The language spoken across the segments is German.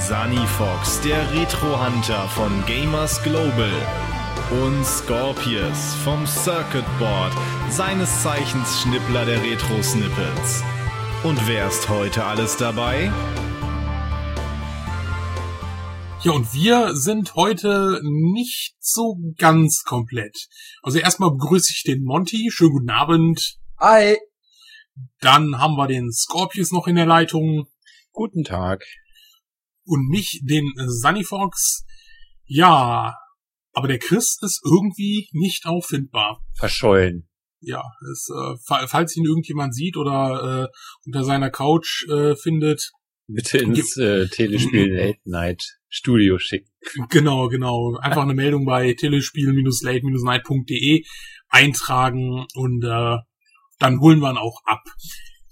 Sunny Fox, der Retro-Hunter von Gamers Global. Und Scorpius vom Circuit Board, seines Zeichens Schnippler der Retro-Snippets. Und wer ist heute alles dabei? Ja, und wir sind heute nicht so ganz komplett. Also erstmal begrüße ich den Monty. Schönen guten Abend. Hi. Dann haben wir den Scorpius noch in der Leitung. Guten Tag. Und mich, den Sunny Fox. Ja, aber der Chris ist irgendwie nicht auffindbar. Verschollen. Ja, es, äh, falls ihn irgendjemand sieht oder äh, unter seiner Couch äh, findet. Bitte ins äh, Telespiel Late Night Studio schicken. Genau, genau. Einfach eine Meldung bei telespiel-late-night.de eintragen und äh, dann holen wir ihn auch ab.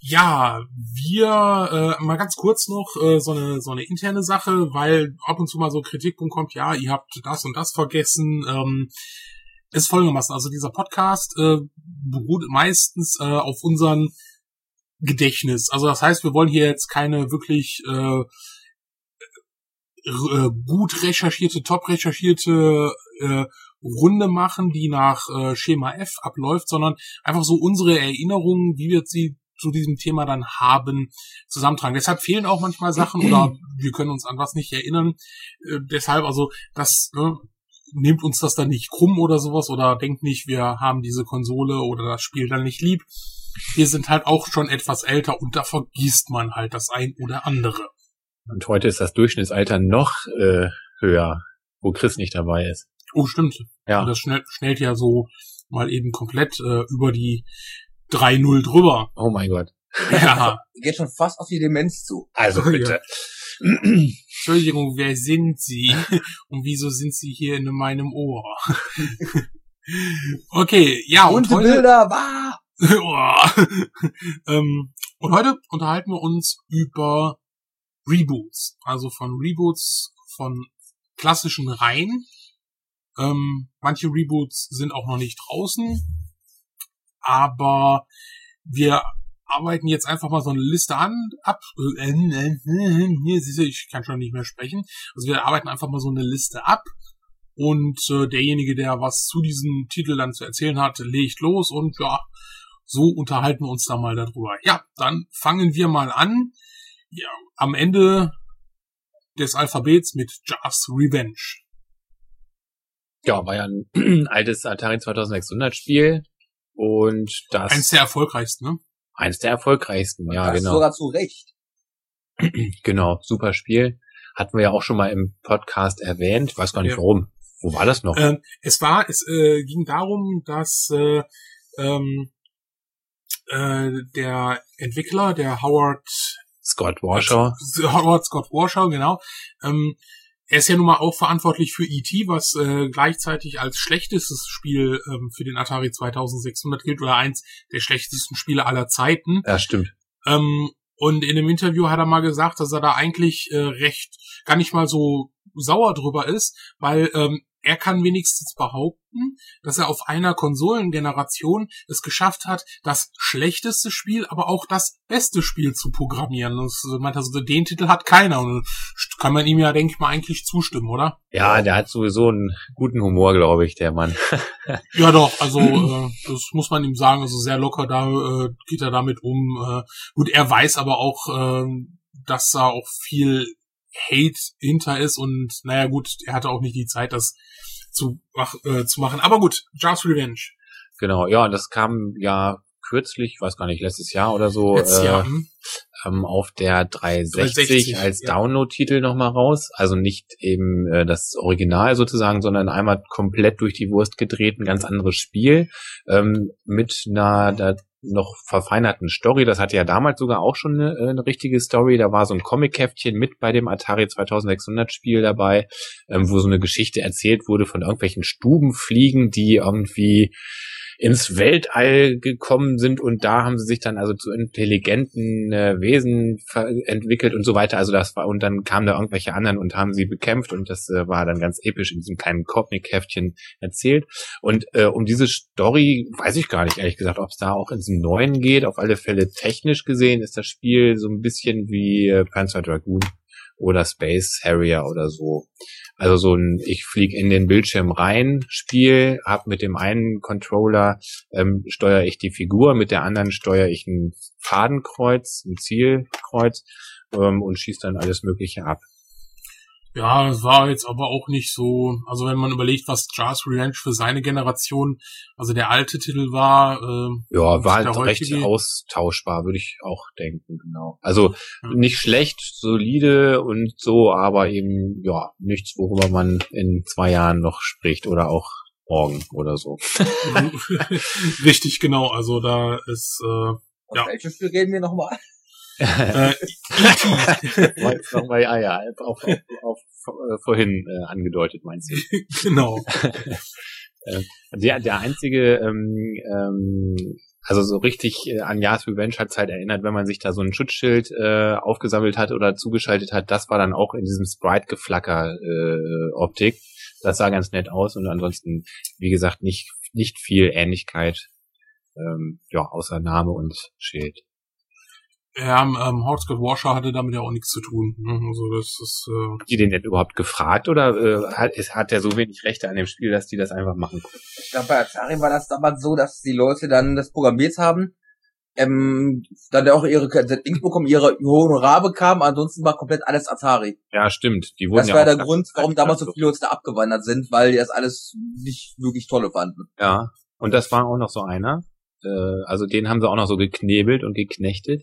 Ja, wir äh, mal ganz kurz noch äh, so eine so eine interne Sache, weil ab und zu mal so Kritikpunkt kommt, ja, ihr habt das und das vergessen. Ähm, ist folgendermaßen, also dieser Podcast äh, beruht meistens äh, auf unseren Gedächtnis. Also das heißt, wir wollen hier jetzt keine wirklich äh, äh, gut recherchierte, top recherchierte äh, Runde machen, die nach äh, Schema F abläuft, sondern einfach so unsere Erinnerungen, wie wir sie zu diesem Thema dann haben, zusammentragen. Deshalb fehlen auch manchmal Sachen oder wir können uns an was nicht erinnern. Äh, deshalb also, das ne, nehmt uns das dann nicht krumm oder sowas oder denkt nicht, wir haben diese Konsole oder das Spiel dann nicht lieb. Wir sind halt auch schon etwas älter und da vergisst man halt das ein oder andere. Und heute ist das Durchschnittsalter noch äh, höher, wo Chris nicht dabei ist. Oh, stimmt. Ja. Und das schnell, schnellt ja so mal eben komplett äh, über die 3-0 drüber. Oh mein Gott. Ja. Geht schon fast auf die Demenz zu. Also bitte. Ja. Entschuldigung, wer sind Sie? Und wieso sind Sie hier in meinem Ohr? okay, ja. Und, und heute, Bilder, bah! ähm, und heute unterhalten wir uns über Reboots, also von Reboots von klassischen Reihen. Ähm, manche Reboots sind auch noch nicht draußen, aber wir arbeiten jetzt einfach mal so eine Liste an, ab, äh, äh, äh, ich kann schon nicht mehr sprechen. Also wir arbeiten einfach mal so eine Liste ab und derjenige, der was zu diesem Titel dann zu erzählen hat, legt los und ja, so unterhalten wir uns da mal darüber. Ja, dann fangen wir mal an ja, am Ende des Alphabets mit Just Revenge. Ja, war ja ein altes Atari 2600 Spiel und das eins der erfolgreichsten, ne? Eins der erfolgreichsten, ja, das genau. Sogar zu Recht. genau, super Spiel. Hatten wir ja auch schon mal im Podcast erwähnt. Ich weiß gar nicht ja. warum. Wo war das noch? Ähm, es war, es äh, ging darum, dass äh, ähm, äh, der Entwickler, der Howard Scott Warshaw. Howard Scott Warshaw, genau. Ähm, er ist ja nun mal auch verantwortlich für E.T., was äh, gleichzeitig als schlechtestes Spiel ähm, für den Atari 2600 gilt oder eins der schlechtesten Spiele aller Zeiten. Ja, stimmt. Ähm, und in einem Interview hat er mal gesagt, dass er da eigentlich äh, recht gar nicht mal so sauer drüber ist, weil ähm, er kann wenigstens behaupten, dass er auf einer Konsolengeneration es geschafft hat, das schlechteste Spiel, aber auch das beste Spiel zu programmieren. Das also, den Titel hat keiner und kann man ihm ja, denke ich mal, eigentlich zustimmen, oder? Ja, der hat sowieso einen guten Humor, glaube ich, der Mann. ja, doch, also äh, das muss man ihm sagen, also sehr locker da äh, geht er damit um. Äh, gut, er weiß aber auch, äh, dass da auch viel Hate hinter ist und naja gut, er hatte auch nicht die Zeit, das zu, mach, äh, zu machen. Aber gut, Just Revenge. Genau, ja, das kam ja kürzlich, weiß gar nicht, letztes Jahr oder so, Letztes Jahr, äh, hm. ähm, auf der 360, 360 als ja. Download-Titel nochmal raus. Also nicht eben äh, das Original sozusagen, sondern einmal komplett durch die Wurst gedreht, ein ganz anderes Spiel ähm, mit einer noch verfeinerten Story. Das hatte ja damals sogar auch schon eine, eine richtige Story. Da war so ein Comic-Heftchen mit bei dem Atari 2600 Spiel dabei, ähm, wo so eine Geschichte erzählt wurde von irgendwelchen Stubenfliegen, die irgendwie ins Weltall gekommen sind und da haben sie sich dann also zu intelligenten äh, Wesen entwickelt und so weiter. Also das war und dann kamen da irgendwelche anderen und haben sie bekämpft und das äh, war dann ganz episch in diesem kleinen Comic-Heftchen erzählt. Und äh, um diese Story weiß ich gar nicht ehrlich gesagt, ob es da auch ins Neuen geht. Auf alle Fälle technisch gesehen ist das Spiel so ein bisschen wie äh, Panzer Dragoon oder Space Harrier oder so. Also so ein ich flieg in den Bildschirm rein Spiel, hab mit dem einen Controller ähm, steuere ich die Figur, mit der anderen steuere ich ein Fadenkreuz, ein Zielkreuz ähm, und schieß dann alles Mögliche ab. Ja, es war jetzt aber auch nicht so, also wenn man überlegt, was Jazz Revenge für seine Generation, also der alte Titel war. Äh, ja, war halt recht austauschbar, würde ich auch denken, genau. Also ja. nicht schlecht, solide und so, aber eben, ja, nichts, worüber man in zwei Jahren noch spricht oder auch morgen oder so. Richtig, genau, also da ist, äh, ja. Welches Spiel reden wir nochmal? Äh, nochmal, ah ja, auf, auf, auf, auf äh, vorhin äh, angedeutet, meinst du? genau. Äh, der, der einzige, ähm, ähm, also so richtig äh, an Yas Revenge hat halt erinnert, wenn man sich da so ein Schutzschild äh, aufgesammelt hat oder zugeschaltet hat, das war dann auch in diesem Sprite-Geflacker-Optik. Äh, das sah ganz nett aus und ansonsten, wie gesagt, nicht, nicht viel Ähnlichkeit, ähm, ja, außer Name und Schild. Ja, ähm, Hotspot Washer hatte damit ja auch nichts zu tun. Ne? Also das ist. Äh Habt ihr den denn überhaupt gefragt oder äh, hat, ist, hat er so wenig Rechte an dem Spiel, dass die das einfach machen? Ich glaube, bei Atari war das damals so, dass die Leute dann das programmiert haben, ähm, dann auch ihre Dings bekommen, ihre Honorar bekamen, ansonsten war komplett alles Atari. Ja, stimmt. Die wurden das ja war der Grund, warum damals so viele Leute da abgewandert sind, weil die das alles nicht wirklich tolle fanden. Ja, und das war auch noch so einer. Äh, also den haben sie auch noch so geknebelt und geknechtet.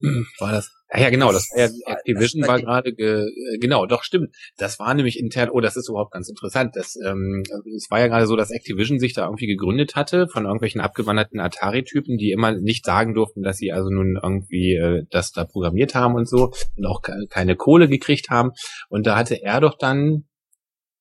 War das? Ja, ja, genau, das war ja, Activision war gerade, ge, äh, genau, doch stimmt. Das war nämlich intern, oh, das ist überhaupt ganz interessant. Das, ähm, es war ja gerade so, dass Activision sich da irgendwie gegründet hatte von irgendwelchen abgewanderten Atari-Typen, die immer nicht sagen durften, dass sie also nun irgendwie äh, das da programmiert haben und so und auch keine Kohle gekriegt haben. Und da hatte er doch dann,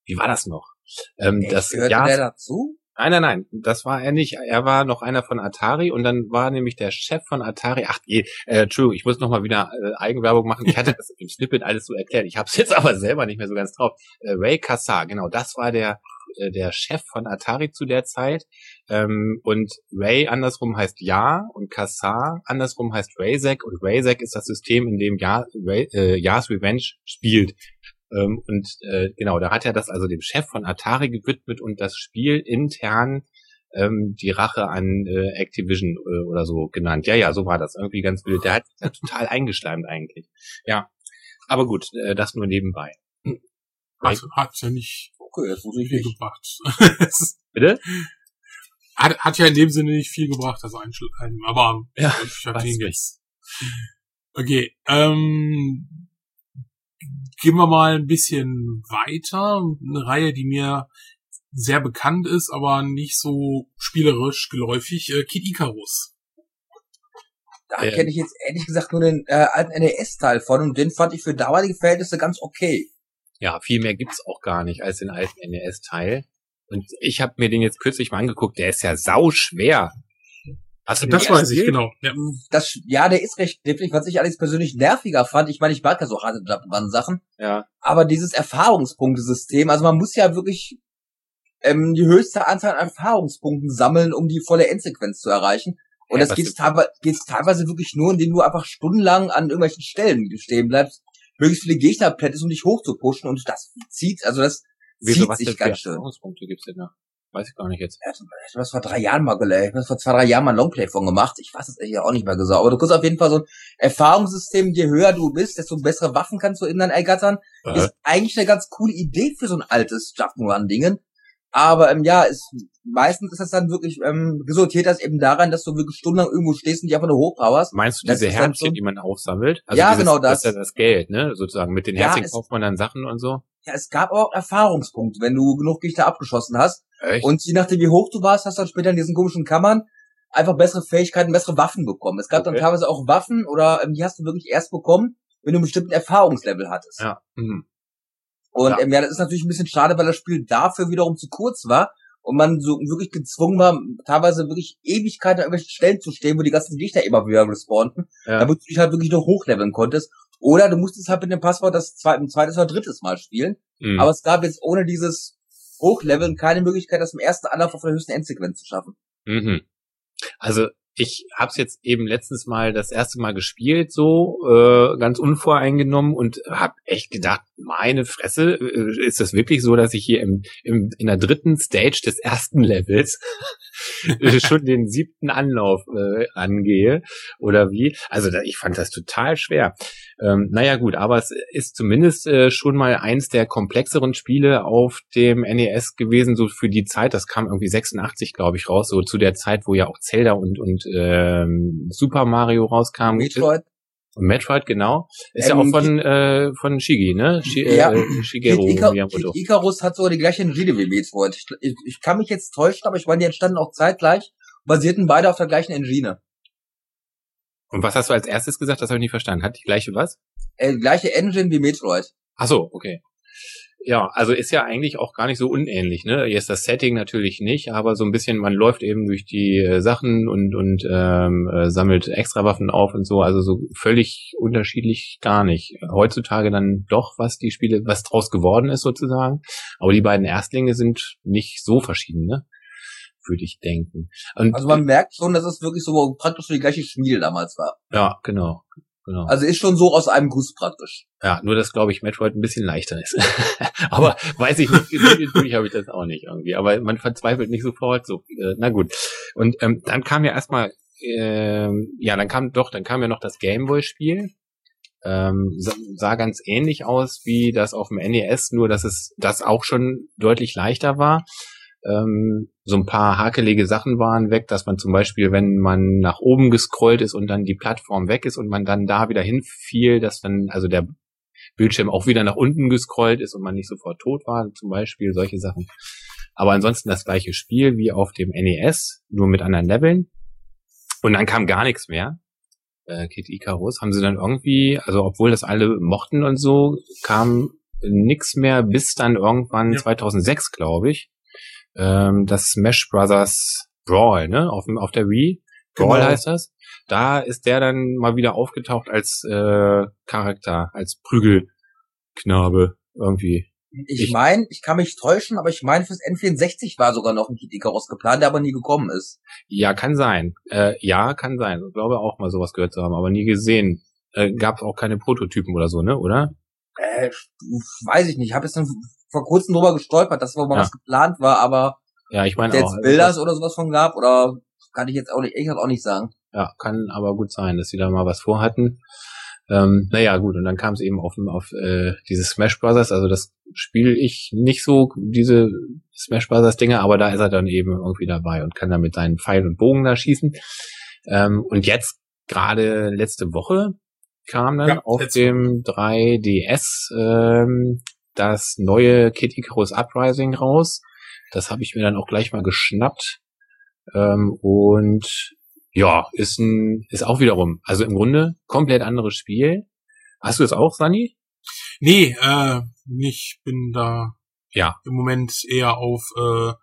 wie war das noch? Ähm, das Jahr, der dazu? Nein, nein, nein, das war er nicht. Er war noch einer von Atari und dann war nämlich der Chef von Atari. Ach, eh, äh, Entschuldigung, ich muss noch mal wieder äh, Eigenwerbung machen. Ich hatte das im Snippet alles so erklärt. Ich habe es jetzt aber selber nicht mehr so ganz drauf. Äh, Ray Kassar, genau, das war der äh, der Chef von Atari zu der Zeit. Ähm, und Ray andersrum heißt Ja und Kassar andersrum heißt Rayzek und Rayzek ist das System, in dem ja, Ray, äh, Yas Revenge spielt. Ähm, und äh, genau, da hat er das also dem Chef von Atari gewidmet und das Spiel intern ähm, die Rache an äh, Activision äh, oder so genannt. Ja, ja, so war das. Irgendwie ganz wild. Der hat ja total eingeschleimt eigentlich. Ja. Aber gut, äh, das nur nebenbei. Hat, hat ja nicht okay, das muss ich viel nicht. gebracht. Bitte? Hat, hat ja in dem Sinne nicht viel gebracht, das Einschleimen, aber ja, ich hab den jetzt. Okay, ähm, gehen wir mal ein bisschen weiter. Eine Reihe, die mir sehr bekannt ist, aber nicht so spielerisch geläufig. Äh, Kid Icarus. Da ähm. kenne ich jetzt ehrlich gesagt nur den äh, alten NES-Teil von und den fand ich für damalige Verhältnisse ganz okay. Ja, viel mehr gibt's auch gar nicht als den alten NES-Teil. Und ich habe mir den jetzt kürzlich mal angeguckt, der ist ja sau schwer. Hast du das weiß ich, genau. Ja. Das, ja, der ist recht knifflig, was ich allerdings persönlich nerviger fand. Ich meine, ich mag ja so harte Sachen. Ja. Aber dieses Erfahrungspunktesystem, also man muss ja wirklich ähm, die höchste Anzahl an Erfahrungspunkten sammeln, um die volle Endsequenz zu erreichen. Und ja, das geht teilweise, geht's teilweise wirklich nur, indem du einfach stundenlang an irgendwelchen Stellen stehen bleibst, möglichst viele Gegner plättest, um dich hochzupushen. Und das zieht, also das Wieso, zieht sich ganz schön. Erfahrungspunkte gibt's denn da? Weiß ich gar nicht jetzt. Ich habe das vor drei Jahren mal gelernt. Ich habe vor zwei, drei Jahren mal ein Longplay von gemacht. Ich weiß es ja auch nicht mehr gesagt. Aber du kriegst auf jeden Fall so ein Erfahrungssystem, je höher du bist, desto bessere Waffen kannst du in dein ergattern. Aha. Ist eigentlich eine ganz coole Idee für so ein altes Jump'n'Run-Dingen. Aber ähm, ja, ist, meistens ist das dann wirklich, ähm, resultiert das eben daran, dass du wirklich stundenlang irgendwo stehst und dich einfach nur hochpowerst. Meinst du diese Herzchen, so, die man aufsammelt? Also ja, dieses, genau das. Das ist ja das Geld, ne? Sozusagen. Mit den Herzchen ja, kauft man dann Sachen und so. Ja, es gab auch Erfahrungspunkte, wenn du genug Gegner abgeschossen hast. Echt? Und je nachdem, wie hoch du warst, hast du dann später in diesen komischen Kammern einfach bessere Fähigkeiten, bessere Waffen bekommen. Es gab Okay. dann teilweise auch Waffen oder ähm, die hast du wirklich erst bekommen, wenn du einen bestimmten Erfahrungslevel hattest. Ja. Mhm. Und Ja. ähm, ja, das ist natürlich ein bisschen schade, weil das Spiel dafür wiederum zu kurz war und man so wirklich gezwungen war, teilweise wirklich Ewigkeiten an irgendwelchen Stellen zu stehen, wo die ganzen Gegner immer wieder respawnten, Ja. damit du dich halt wirklich noch hochleveln konntest. Oder du musstest halt mit dem Passwort das zweite, ein zweites oder drittes Mal spielen. Mhm. Aber es gab jetzt ohne dieses Hochleveln keine Möglichkeit, das im ersten Anlauf auf der höchsten Endsequenz zu schaffen. Mhm. Also ich habe es jetzt eben letztens mal das erste Mal gespielt, so äh, ganz unvoreingenommen und habe echt gedacht, meine Fresse, äh, ist das wirklich so, dass ich hier im, im in der dritten Stage des ersten Levels äh, schon den siebten Anlauf äh, angehe oder wie? Also da, ich fand das total schwer. Ähm, naja gut, aber es ist zumindest äh, schon mal eins der komplexeren Spiele auf dem NES gewesen, so für die Zeit, das kam irgendwie 86, glaube ich, raus, so zu der Zeit, wo ja auch Zelda und, und ähm, Super Mario rauskamen. Metroid, Metroid, genau. Ist ja Ähm, auch von, äh, von Shigi, ne? Shi, Ja. äh, Shigeru Kid, Ica Miyamoto. Kid Icarus hat sogar die gleiche Engine wie Metroid. Ich, ich, ich kann mich jetzt täuschen, aber ich meine, die entstanden auch zeitgleich, basierten beide auf der gleichen Engine. Und was hast du als erstes gesagt? Das habe ich nicht verstanden. Hat die gleiche was? Äh, gleiche Engine wie Metroid. Ach so, okay. Ja, also ist ja eigentlich auch gar nicht so unähnlich, ne? Jetzt das Setting natürlich nicht, aber so ein bisschen, man läuft eben durch die äh, Sachen und und ähm, äh, sammelt Extrawaffen auf und so, also so völlig unterschiedlich gar nicht. Heutzutage dann doch, was die Spiele, was draus geworden ist sozusagen, aber die beiden Erstlinge sind nicht so verschieden, ne? Würde ich denken. Und Also man merkt schon, dass es wirklich so praktisch so die gleiche Schmiede damals war. ja, genau. Genau. Also ist schon so aus einem Guss praktisch. Ja, nur dass, glaube ich, Metroid ein bisschen leichter ist. aber weiß ich nicht, natürlich habe ich das auch nicht irgendwie. Aber man verzweifelt nicht sofort so. Äh, na gut. Und ähm, dann kam ja erstmal, ähm, ja, dann kam doch, dann kam ja noch das Gameboy-Spiel. Ähm, sah, sah ganz ähnlich aus wie das auf dem NES, nur dass es das auch schon deutlich leichter war. Ähm, so ein paar hakelige Sachen waren weg, dass man zum Beispiel, wenn man nach oben gescrollt ist und dann die Plattform weg ist und man dann da wieder hinfiel, dass dann also der Bildschirm auch wieder nach unten gescrollt ist und man nicht sofort tot war, zum Beispiel solche Sachen. Aber ansonsten das gleiche Spiel wie auf dem NES, nur mit anderen Leveln. Und dann kam gar nichts mehr. Äh, Kid Icarus haben sie dann irgendwie, also obwohl das alle mochten und so, kam nix mehr bis dann irgendwann Ja. 2006, glaube ich, ähm, das Smash Brothers Brawl, ne, auf, dem, auf der Wii. Brawl Genau. heißt das. Da ist der dann mal wieder aufgetaucht als äh, Charakter, als Prügelknabe irgendwie. Ich, Ich- meine, ich kann mich täuschen, aber ich meine, fürs N64 war sogar noch ein Kid Icarus geplant, der aber nie gekommen ist. Ja, kann sein. Äh, ja, kann sein. Ich glaube auch mal sowas gehört zu haben, aber nie gesehen. Äh, Gab auch keine Prototypen oder so, ne? Oder? Äh, weiß ich nicht. Ich habe jetzt dann vor kurzem drüber gestolpert, dass wohl mal Ja. was geplant war, aber Ja, ich meine jetzt Bilder oder sowas von gab oder kann ich jetzt auch nicht, ich auch nicht sagen. Ja, kann aber gut sein, dass sie da mal was vorhatten. Ähm, naja, gut, und dann kam es eben auf, auf äh, diese Smash Brothers, also das spiele ich nicht so, diese Smash Brothers Dinge, aber da ist er dann eben irgendwie dabei und kann dann mit seinen Pfeil und Bogen da schießen. Ähm, und jetzt, gerade letzte Woche, kam dann Ja, auf dem 3DS ähm, das neue Kid Icarus Uprising raus. Das habe ich mir dann auch gleich mal geschnappt. Ähm, und ja, ist ein, ist auch wiederum, also im Grunde komplett anderes Spiel. Hast du das auch, Sunny? Nee, äh, ich bin da Ja. im Moment eher auf, äh,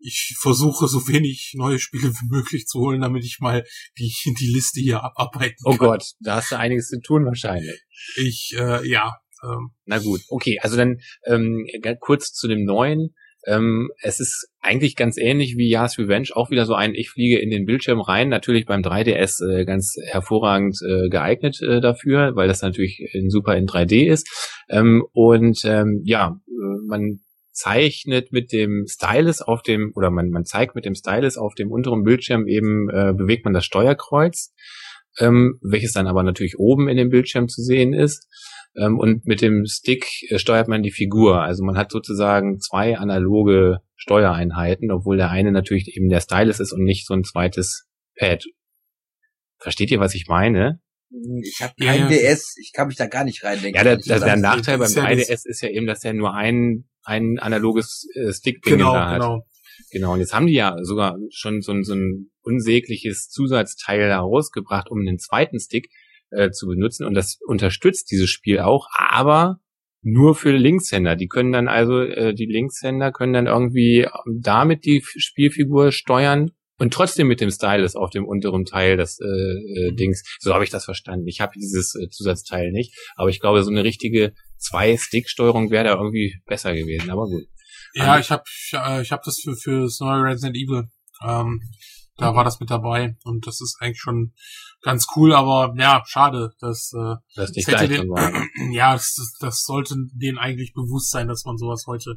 ich versuche so wenig neue Spiele wie möglich zu holen, damit ich mal die, die Liste hier abarbeiten Oh kann. Gott, da hast du einiges zu tun wahrscheinlich. Ich, äh, ja, ähm, Na gut, okay, also dann ähm, kurz zu dem neuen. Ähm, es ist eigentlich ganz ähnlich wie Yas Revenge, auch wieder so ein Ich fliege in den Bildschirm rein, natürlich beim 3DS äh, ganz hervorragend äh, geeignet äh, dafür, weil das natürlich in, super in 3D ist. Ähm, und ähm, ja, man zeichnet mit dem Stylus auf dem, oder man, man zeigt mit dem Stylus auf dem unteren Bildschirm eben, äh, bewegt man das Steuerkreuz, ähm, welches dann aber natürlich oben in dem Bildschirm zu sehen ist. Ähm, und mit dem Stick äh, steuert man die Figur. Also man hat sozusagen zwei analoge Steuereinheiten, obwohl der eine natürlich eben der Stylus ist und nicht so ein zweites Pad. Versteht ihr, was ich meine? Ich habe kein ja. DS, ich kann mich da gar nicht reindenken. Ja, der, der, der. Nachteil beim ist ja das- 3DS ist ja eben, dass er nur ein, ein analoges äh, Stick-Ding genau, da hat. genau. Genau, und jetzt haben die ja sogar schon so, ein so ein unsägliches Zusatzteil herausgebracht, um den zweiten Stick äh, zu benutzen. Und das unterstützt dieses Spiel auch, aber nur für Linkshänder. Die können dann also, äh, die Linkshänder können dann irgendwie damit die Spielfigur steuern und trotzdem mit dem Stylus auf dem unteren Teil des äh, äh, Dings. So habe ich das verstanden. Ich habe dieses äh, Zusatzteil nicht, aber ich glaube, so eine richtige Zwei-Stick-Steuerung wäre da irgendwie besser gewesen. Aber gut. Ja, also, ich habe ich, äh, ich hab das für für das neue Resident Evil. Ähm, da war das mit dabei und das ist eigentlich schon ganz cool, aber ja, schade, dass äh, das nicht das den, ja, das, das sollte denen eigentlich bewusst sein, dass man sowas heute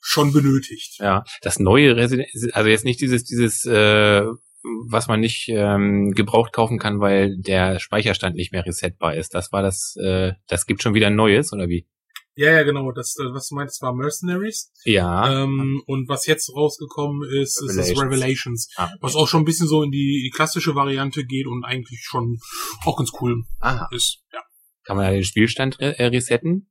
schon benötigt. Ja, das neue Resident, also jetzt nicht dieses dieses äh, was man nicht ähm, gebraucht kaufen kann, weil der Speicherstand nicht mehr resetbar ist. Das war das, äh, das gibt schon wieder ein neues, oder wie? Ja, ja, genau. Das, äh, was du meinst, war Mercenaries. Ja. Ähm, und was jetzt rausgekommen ist, Revelations. ist das Revelations. Ah. Was auch schon ein bisschen so in die, die klassische Variante geht und eigentlich schon auch ganz cool Aha. ist. Ja. Kann man ja den Spielstand äh, resetten?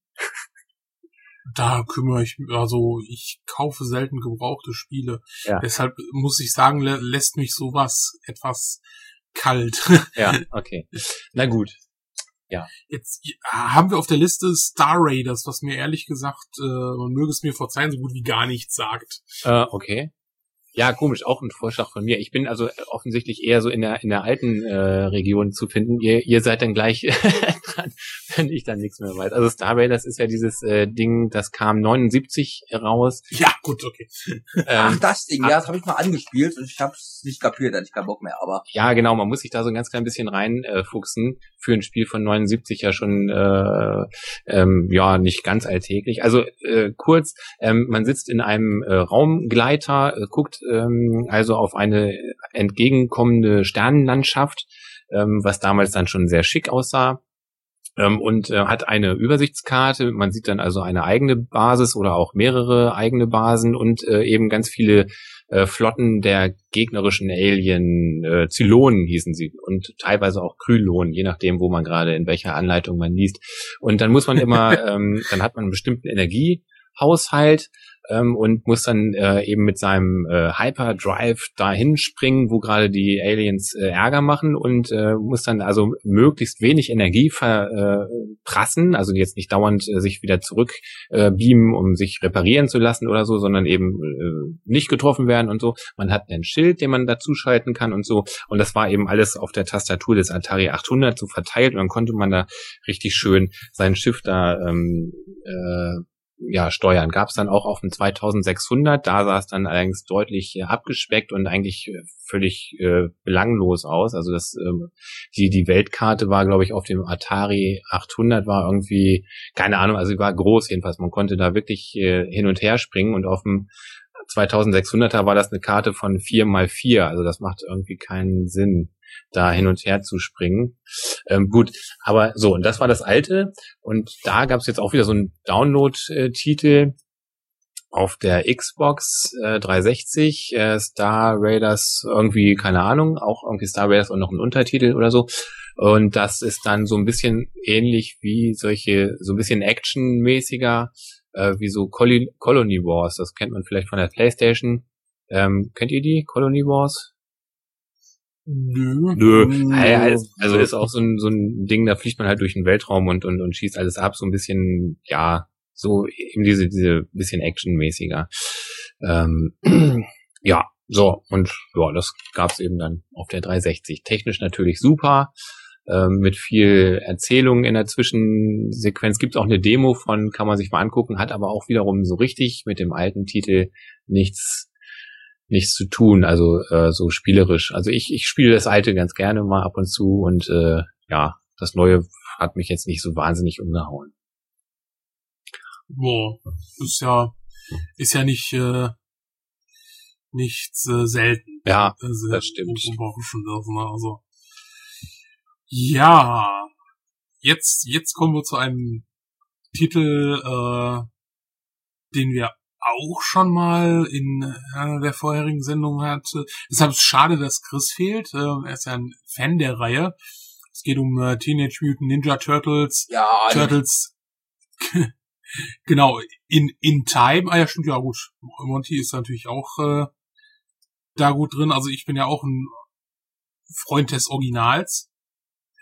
Da kümmere ich mich, also ich kaufe selten gebrauchte Spiele. Ja. Deshalb muss ich sagen, lä lässt mich sowas etwas kalt. ja, okay. Na gut. Ja. Jetzt haben wir auf der Liste Star Raiders, was mir ehrlich gesagt, äh, man möge es mir verzeihen, so gut wie gar nichts sagt. Äh, okay. Ja, komisch, auch ein Vorschlag von mir. Ich bin also offensichtlich eher so in der in der alten äh, Region zu finden. Ihr, ihr seid dann gleich dran, wenn ich dann nichts mehr weiß. Also Star Raiders ist ja dieses äh, Ding, das kam 79 raus. Ja, gut, okay. Ähm, Ach, das Ding, ja, das habe ich mal angespielt und ich habe es nicht kapiert, hatte ich keinen Bock mehr, aber. Ja, genau, man muss sich da so ein ganz klein bisschen reinfuchsen. Äh, für ein Spiel von 79 ja schon äh, ähm, ja nicht ganz alltäglich. Also äh, kurz, ähm, man sitzt in einem äh, Raumgleiter, äh, guckt ähm, also auf eine entgegenkommende Sternenlandschaft, ähm, was damals dann schon sehr schick aussah ähm, und äh, hat eine Übersichtskarte. Man sieht dann also eine eigene Basis oder auch mehrere eigene Basen und äh, eben ganz viele äh, Flotten der gegnerischen Alien, äh, Zylonen hießen sie und teilweise auch Krylonen, je nachdem, wo man gerade in welcher Anleitung man liest. Und dann muss man immer, ähm, dann hat man einen bestimmten Energiehaushalt ähm, und muss dann äh, eben mit seinem äh, Hyperdrive dahin springen, wo gerade die Aliens äh, Ärger machen und äh, muss dann also möglichst wenig Energie verprassen, äh, also jetzt nicht dauernd äh, sich wieder zurück äh, beamen, um sich reparieren zu lassen oder so, sondern eben äh, nicht getroffen werden und so. Man hat einen Schild, den man dazuschalten kann und so. Und das war eben alles auf der Tastatur des Atari 800 so verteilt und dann konnte man da richtig schön sein Schiff da ähm, äh, ja, Steuern gab es dann auch auf dem 2600. Da sah es dann allerdings deutlich äh, abgespeckt und eigentlich äh, völlig äh, belanglos aus. Also das äh, die die Weltkarte war, glaube ich, auf dem Atari 800 war irgendwie keine Ahnung. Also war groß jedenfalls. Man konnte da wirklich äh, hin und her springen und auf dem 2600er war das eine Karte von vier mal vier. Also das macht irgendwie keinen Sinn da hin und her zu springen. Ähm, gut, aber so, und das war das alte. Und da gab es jetzt auch wieder so einen Download-Titel auf der Xbox äh, 360, äh, Star Raiders irgendwie, keine Ahnung, auch irgendwie Star Raiders und noch ein Untertitel oder so. Und das ist dann so ein bisschen ähnlich wie solche, so ein bisschen actionmäßiger, äh, wie so Col Colony Wars. Das kennt man vielleicht von der Playstation. Ähm, kennt ihr die Colony Wars? Nö. Nö. Also ist auch so ein, so ein Ding, da fliegt man halt durch den Weltraum und, und, und schießt alles ab, so ein bisschen, ja, so eben diese, diese bisschen actionmäßiger. Ähm, ja, so, und ja, das gab's eben dann auf der 360. Technisch natürlich super, ähm, mit viel Erzählung in der Zwischensequenz. Gibt's auch eine Demo von, kann man sich mal angucken, hat aber auch wiederum so richtig mit dem alten Titel nichts nichts zu tun, also äh, so spielerisch. Also ich, ich spiele das alte ganz gerne mal ab und zu und äh, ja, das neue hat mich jetzt nicht so wahnsinnig umgehauen. Boah, ist ja, ist ja nicht, äh, nichts äh, selten. Ja, also, das stimmt. Also, ja, jetzt, jetzt kommen wir zu einem Titel, äh, den wir auch schon mal in äh, der vorherigen Sendung hatte. Deshalb ist es schade, dass Chris fehlt. Äh, er ist ja ein Fan der Reihe. Es geht um äh, Teenage Mutant Ninja Turtles. Ja, Turtles. genau, in, in Time. Ah ja, stimmt, ja gut. Monty ist natürlich auch äh, da gut drin. Also ich bin ja auch ein Freund des Originals.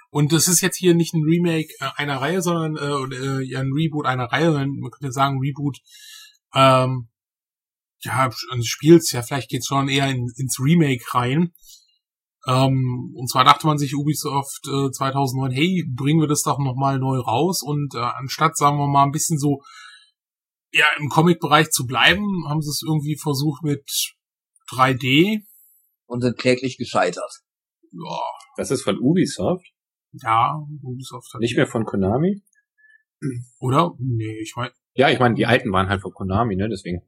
Und das ist jetzt hier nicht ein Remake einer Reihe, sondern äh, äh, ja, ein Reboot einer Reihe. Man könnte sagen, Reboot ähm, ja, eines Spiels, ja, vielleicht geht's schon eher in, ins Remake rein. Ähm, und zwar dachte man sich Ubisoft äh, 2009, hey, bringen wir das doch nochmal neu raus und äh, anstatt, sagen wir mal, ein bisschen so ja, im Comic-Bereich zu bleiben, haben sie es irgendwie versucht mit 3D. Und sind kläglich gescheitert. Ja, Das ist von Ubisoft, ja Ubisoft hat nicht mehr von Konami. Oder? Nee, ich meine. Ja, ich meine, die alten waren halt von Konami, ne? Deswegen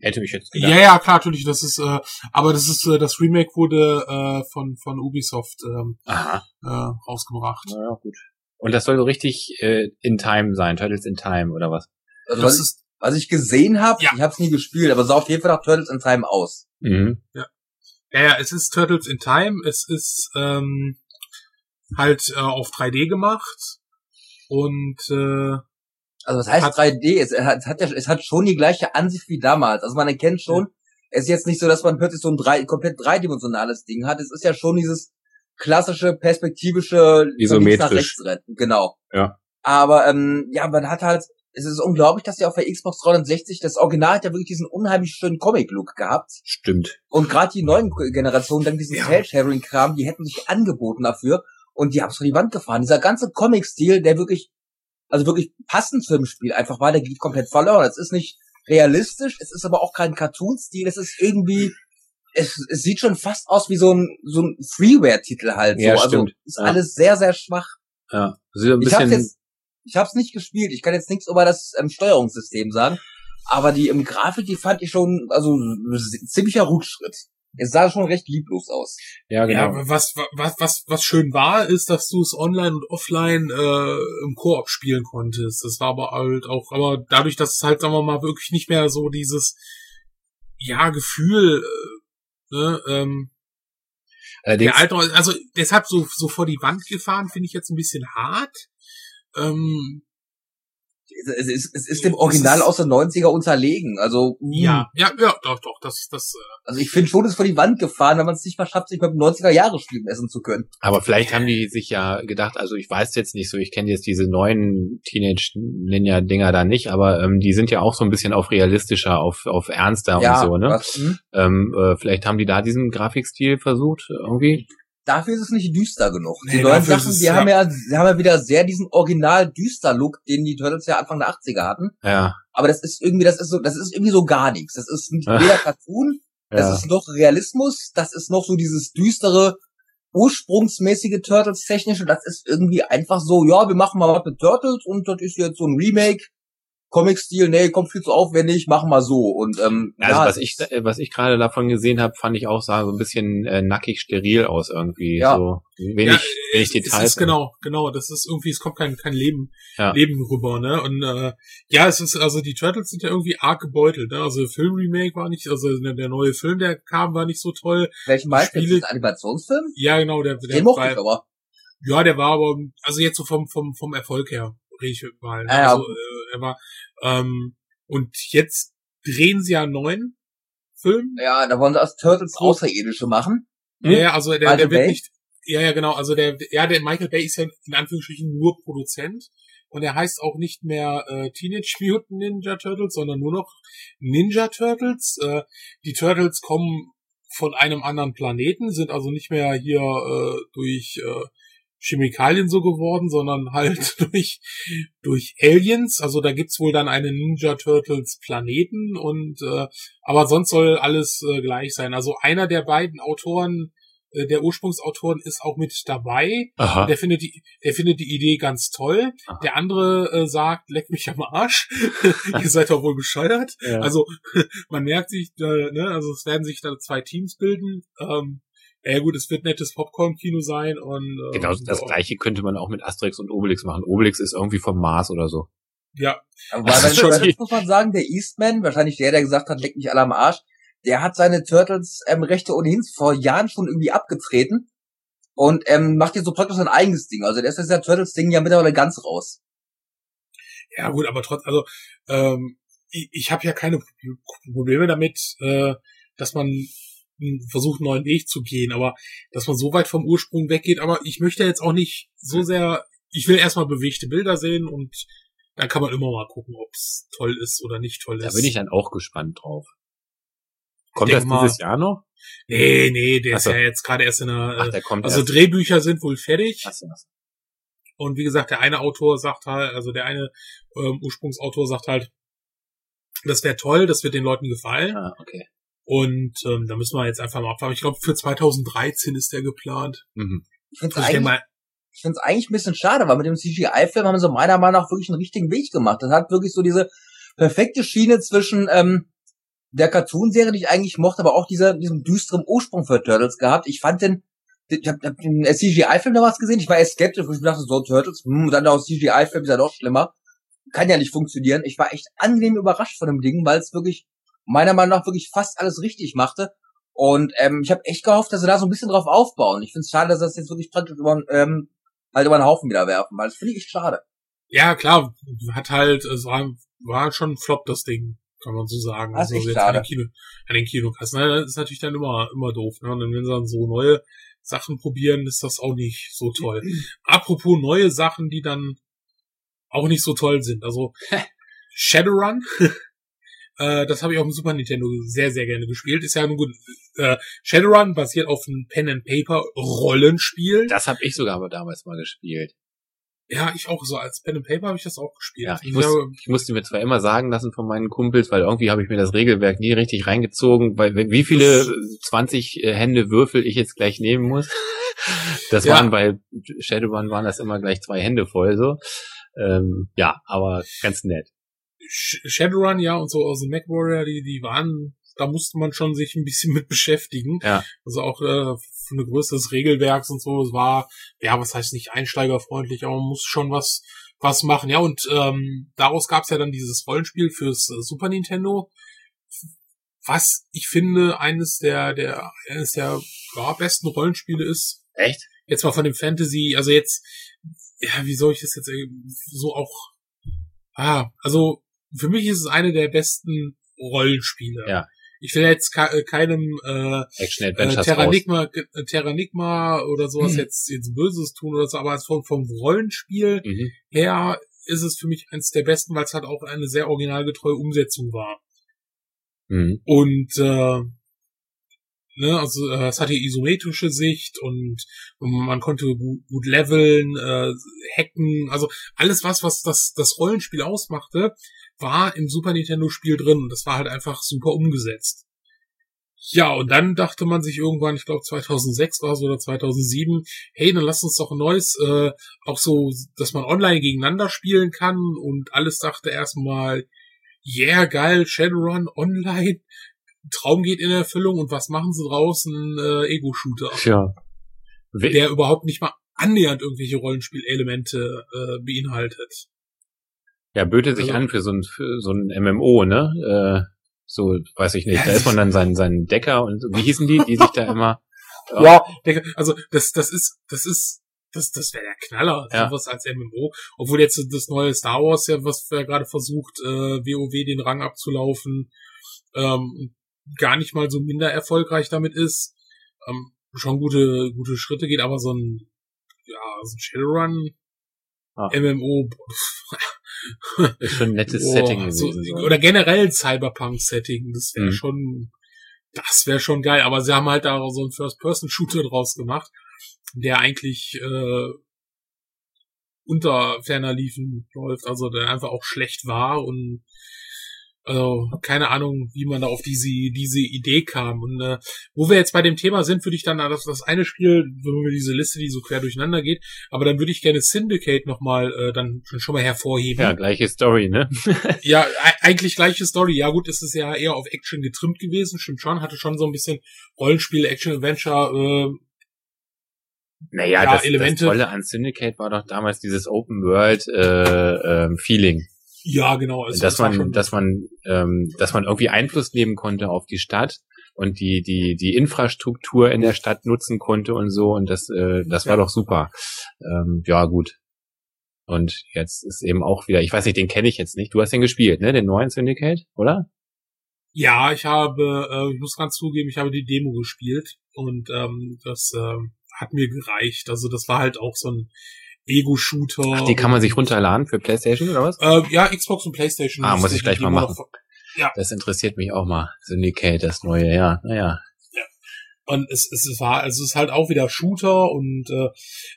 hätte mich jetzt gedacht. Ja, ja, klar, natürlich, das ist, äh, aber das ist, äh, das Remake wurde äh, von, von Ubisoft ähm, Aha, äh, rausgebracht. naja, gut. Und das soll so richtig äh, in Time sein, Turtles in Time oder was? Also Das was, ist, was ich gesehen habe, Ja. ich habe es nie gespielt, aber sah auf jeden Fall nach Turtles in Time aus. Mhm. ja, ja, es ist Turtles in Time, es ist ähm, halt äh, auf 3D gemacht und äh, Also was heißt Hat- 3D? Es hat, es hat ja, es hat schon die gleiche Ansicht wie damals. Also man erkennt schon, es ist jetzt nicht so, dass man plötzlich so ein drei, komplett dreidimensionales Ding hat. Es ist ja schon dieses klassische, perspektivische Isometrisch. Genau. Ja. Aber ähm, ja, man hat halt, es ist unglaublich, dass sie auf der Xbox 360, das Original hat ja wirklich diesen unheimlich schönen Comic-Look gehabt. Stimmt. Und gerade die neuen Generationen, dann diesen Ja. Cell-Sharing-Kram, die hätten sich angeboten dafür und die haben es vor die Wand gefahren. Dieser ganze Comic-Stil, der wirklich, also wirklich passend zu dem Spiel einfach war, der geht komplett verloren. Es ist nicht realistisch, es ist aber auch kein Cartoon-Stil, es ist irgendwie, es, es sieht schon fast aus wie so ein, so ein Freeware-Titel halt. So. Ja, also stimmt. ist Ja. alles sehr, sehr schwach. Ja. So ein Ich hab's bisschen. jetzt, ich hab's nicht gespielt, ich kann jetzt nichts über das ähm, Steuerungssystem sagen, aber die im Grafik, die fand ich schon, also ziemlicher Rückschritt. Es sah schon recht lieblos aus. ja, ja, genau. was, was, was, was schön war, ist, dass du es online und offline äh, im Koop spielen konntest. Das war aber halt auch, aber dadurch, dass es halt, sagen wir mal, wirklich nicht mehr so dieses, ja, Gefühl, äh, ne, ähm, Allerdings, der alte, also deshalb so, so vor die Wand gefahren, finde ich jetzt ein bisschen hart. Ähm, Es ist, es ist dem Original aus den 90er unterlegen. Also, mh. ja, ja, ja, doch, doch, das, das, äh, also ich finde schon, es ist vor die Wand gefahren, wenn man es nicht mal schafft, sich mit dem 90er Jahre Spiel messen zu können. aber vielleicht haben die sich ja gedacht, also ich weiß jetzt nicht so, ich kenne jetzt diese neuen Teenage Ninja Dinger da nicht, aber ähm, die sind ja auch so ein bisschen auf realistischer, auf auf ernster und so, ne? was, hm? Ähm, äh, vielleicht haben die da diesen Grafikstil versucht irgendwie. Dafür ist es nicht düster genug. Die Nee, neuen dafür ist Sachen, es, die ja. haben ja, die haben ja wieder sehr diesen original düster Look, den die Turtles ja Anfang der 80er hatten. Ja, Aber das ist irgendwie, das ist so, das ist irgendwie so gar nichts. Das ist nicht weder Cartoon, das ja. ist noch Realismus, das ist noch so dieses düstere, ursprungsmäßige Turtles technische, das ist irgendwie einfach so, ja, wir machen mal was mit Turtles und das ist jetzt so ein Remake. Comic-Stil, nee, kommt viel zu aufwendig, machen wir so. Und ähm, Also ja, was ich äh, was ich gerade davon gesehen habe, fand ich auch sah so ein bisschen äh, nackig steril aus irgendwie. Ja. So wenig, ja, wenig es Details. ist genau, genau, das ist irgendwie, es kommt kein, kein Leben, Ja. Leben rüber, ne? Und äh, ja, es ist, also die Turtles sind ja irgendwie arg gebeutelt, ne? Also Film-Remake war nicht, also der, der neue Film, der kam, war nicht so toll. welchen meinst du? Spiele- Ist das ein Animationsfilm? Ja, genau, der, der Den mochte ich war, aber. ja, der war aber, also jetzt so vom, vom, vom Erfolg her, ich mal. Ja. Also, äh, war, ähm, und jetzt drehen sie ja einen neuen Film. Ja, da wollen sie aus Turtles Außerirdische machen. Hm? Ja, also der, Michael der wird Bay? nicht, ja, ja, genau, also der, ja, der Michael Bay ist ja in Anführungsstrichen nur Produzent und er heißt auch nicht mehr äh, Teenage Mutant Ninja Turtles, sondern nur noch Ninja Turtles. Äh, die Turtles kommen von einem anderen Planeten, sind also nicht mehr hier äh, durch äh, Chemikalien so geworden, sondern halt durch durch Aliens. Also da gibt's wohl dann einen Ninja Turtles Planeten und äh, aber sonst soll alles äh, gleich sein. Also einer der beiden Autoren, äh, der Ursprungsautoren ist auch mit dabei. Aha. Der findet die, der findet die Idee ganz toll. Aha. Der andere äh, sagt, leck mich am Arsch. Ihr seid doch wohl bescheuert. Ja. Also man merkt sich, äh, ne, also es werden sich da zwei Teams bilden. Ähm, ja gut, es wird nettes Popcorn-Kino sein und äh, Genau, das ja, gleiche könnte man auch mit Asterix und Obelix machen. Obelix ist irgendwie vom Mars oder so. Ja, Aber Das Turtles die- muss man sagen, der Eastman, wahrscheinlich der, der gesagt hat, leck mich alle am Arsch, der hat seine Turtles ähm, Rechte ohnehin vor Jahren schon irgendwie abgetreten und ähm, macht jetzt so praktisch sein eigenes Ding. Also der ist jetzt der Turtles-Ding ja mittlerweile ganz raus. ja gut, aber trotz, also ähm, ich, ich habe ja keine Probleme damit, äh, dass man versucht, neuen Weg zu gehen, aber dass man so weit vom Ursprung weggeht, aber ich möchte jetzt auch nicht so sehr, ich will erstmal bewegte Bilder sehen und dann kann man immer mal gucken, ob es toll ist oder nicht toll ist. Da bin ich dann auch gespannt drauf. Kommt das mal, dieses Jahr noch? Nee, nee, der so. ist ja jetzt gerade erst in der, Ach, der kommt also erst. Drehbücher sind wohl fertig. Ach so. Und wie gesagt, der eine Autor sagt halt, also der eine ähm, Ursprungsautor sagt halt, das wäre toll, das wird den Leuten gefallen. Ah, okay. Und ähm, da müssen wir jetzt einfach mal abwarten. Ich glaube, für 2013 ist der geplant. Mhm. Ich finde es Also eigentlich, ich find's eigentlich ein bisschen schade, weil mit dem CGI-Film haben sie meiner Meinung nach wirklich einen richtigen Weg gemacht. Das hat wirklich so diese perfekte Schiene zwischen ähm, der Cartoon-Serie, die ich eigentlich mochte, aber auch dieser, diesem düsteren Ursprung für Turtles gehabt. Ich fand den, ich hab, hab den CGI-Film damals gesehen, ich war erst skeptisch, weil ich dachte, so Turtles, hm, dann auch CGI-Film ist ja noch schlimmer. Kann ja nicht funktionieren. Ich war echt angenehm überrascht von dem Ding, weil es wirklich meiner Meinung nach wirklich fast alles richtig machte. Und ähm, ich habe echt gehofft, dass sie da so ein bisschen drauf aufbauen. Ich finde es schade, dass sie das jetzt wirklich praktisch über, ähm, halt über den Haufen wieder werfen, weil das finde ich echt schade. ja klar, hat halt, es war, war schon ein Flop, das Ding, kann man so sagen. Das echt jetzt an den, Kino, an den Kinokassen. Ne? Das ist natürlich dann immer, immer doof. Ne? Und wenn sie dann so neue Sachen probieren, ist das auch nicht so toll. Apropos neue Sachen, die dann auch nicht so toll sind. Also Shadowrun, äh, das habe ich auf dem Super Nintendo sehr, sehr gerne gespielt. Ist ja nun gut. Äh, Shadowrun basiert auf einem Pen and Paper Rollenspiel. Das habe ich sogar aber damals mal gespielt. Ja, ich auch so. Als Pen and Paper habe ich das auch gespielt. Ja, ich, muss, ich musste mir zwar immer sagen lassen von meinen Kumpels, weil irgendwie habe ich mir das Regelwerk nie richtig reingezogen, weil wie viele 20 äh, Hände Würfel ich jetzt gleich nehmen muss. Das Ja. waren bei Shadowrun waren das immer gleich zwei Hände voll so. Ähm, ja, aber ganz nett. Sh- Shadowrun, ja, und so aus dem MacWarrior, die, die waren, da musste man schon sich ein bisschen mit beschäftigen. Ja. Also auch äh, für ein größeres Regelwerk und so. Es war, ja, was heißt nicht einsteigerfreundlich, aber man muss schon was, was machen. Ja, und ähm, daraus gab es ja dann dieses Rollenspiel fürs äh, Super Nintendo, was ich finde eines der, der, eines der ja, besten Rollenspiele ist. Echt? Jetzt mal von dem Fantasy, also jetzt, ja, wie soll ich das jetzt äh, so auch, ah, also für mich ist es eine der besten Rollenspiele. Ja. Ich will jetzt ke äh, keinem äh, äh, raus. Terranigma, äh, Terranigma oder sowas Hm. jetzt, jetzt Böses tun oder so, aber vom, vom Rollenspiel Mhm. her ist es für mich eines der besten, weil es halt auch eine sehr originalgetreue Umsetzung war. Mhm. Und äh, ne, also äh, es hatte isometrische Sicht und, und man konnte gut, gut leveln, äh, hacken, also alles was, was das, das Rollenspiel ausmachte, war im Super Nintendo Spiel drin. Und Das war halt einfach super umgesetzt. Ja, und dann dachte man sich irgendwann, ich glaube 2006 war es oder 2007, hey, dann lass uns doch ein neues, äh, auch so, dass man online gegeneinander spielen kann und alles dachte erstmal, yeah, geil, Shadowrun online, Traum geht in Erfüllung und was machen sie draußen? Äh, Ego-Shooter, Tja. We- der überhaupt nicht mal annähernd irgendwelche Rollenspielelemente äh, beinhaltet. Ja, böte sich Also- an für so ein, für so ein MMO, ne? Äh, so, weiß ich nicht. Da ist man dann sein, sein Decker und wie hießen die, die sich da immer. Ja, der, also das, das ist, das ist, das, das wäre der Knaller, Ja. sowas als MMO. Obwohl jetzt das neue Star Wars ja, was wir gerade versucht, äh, WoW den Rang abzulaufen, ähm, gar nicht mal so minder erfolgreich damit ist. Ähm, schon gute, gute Schritte geht, aber so ein, ja, so ein Shadowrun Ah. MMO, Ist schon ein nettes Boah, Setting gewesen. so. oder generell Cyberpunk-Setting, das wäre Mhm. schon, das wäre schon geil. Aber sie haben halt da so einen First-Person-Shooter draus gemacht, der eigentlich äh, unter ferner Liefen läuft, also der einfach auch schlecht war und also keine Ahnung, wie man da auf diese diese Idee kam. Und äh, wo wir jetzt bei dem Thema sind, würde ich dann das, das eine Spiel, wenn wir diese Liste, die so quer durcheinander geht, aber dann würde ich gerne Syndicate nochmal äh, dann schon mal hervorheben. Ja, gleiche Story, ne? Ja, eigentlich gleiche Story. Ja gut, ist es ja eher auf Action getrimmt gewesen, stimmt schon, hatte schon so ein bisschen Rollenspiel, Action-Adventure, äh, Naja, Ja, das, Elemente- das Tolle an Syndicate war doch damals dieses Open World äh, ähm, Feeling. Ja genau. Also dass war man, dass man, ähm, dass man irgendwie Einfluss nehmen konnte auf die Stadt und die die die Infrastruktur in der Stadt nutzen konnte und so und das äh, das war Ja. doch super. Ähm, ja gut. Und jetzt ist eben auch wieder, ich weiß nicht, den kenne ich jetzt nicht. Du hast den gespielt, ne? Den neuen Syndicate, oder? Ja, ich habe, äh, ich muss ganz zugeben, ich habe die Demo gespielt und ähm, das ähm, hat mir gereicht. Also das war halt auch so ein Ego-Shooter. Ach, die kann man sich runterladen für PlayStation oder was? Äh, ja, Xbox und PlayStation. Ah, muss ich gleich mal machen. Noch, ja. Das interessiert mich auch mal. Syndicate, das neue, ja. Naja. Und es, es war, also es ist halt auch wieder Shooter und äh,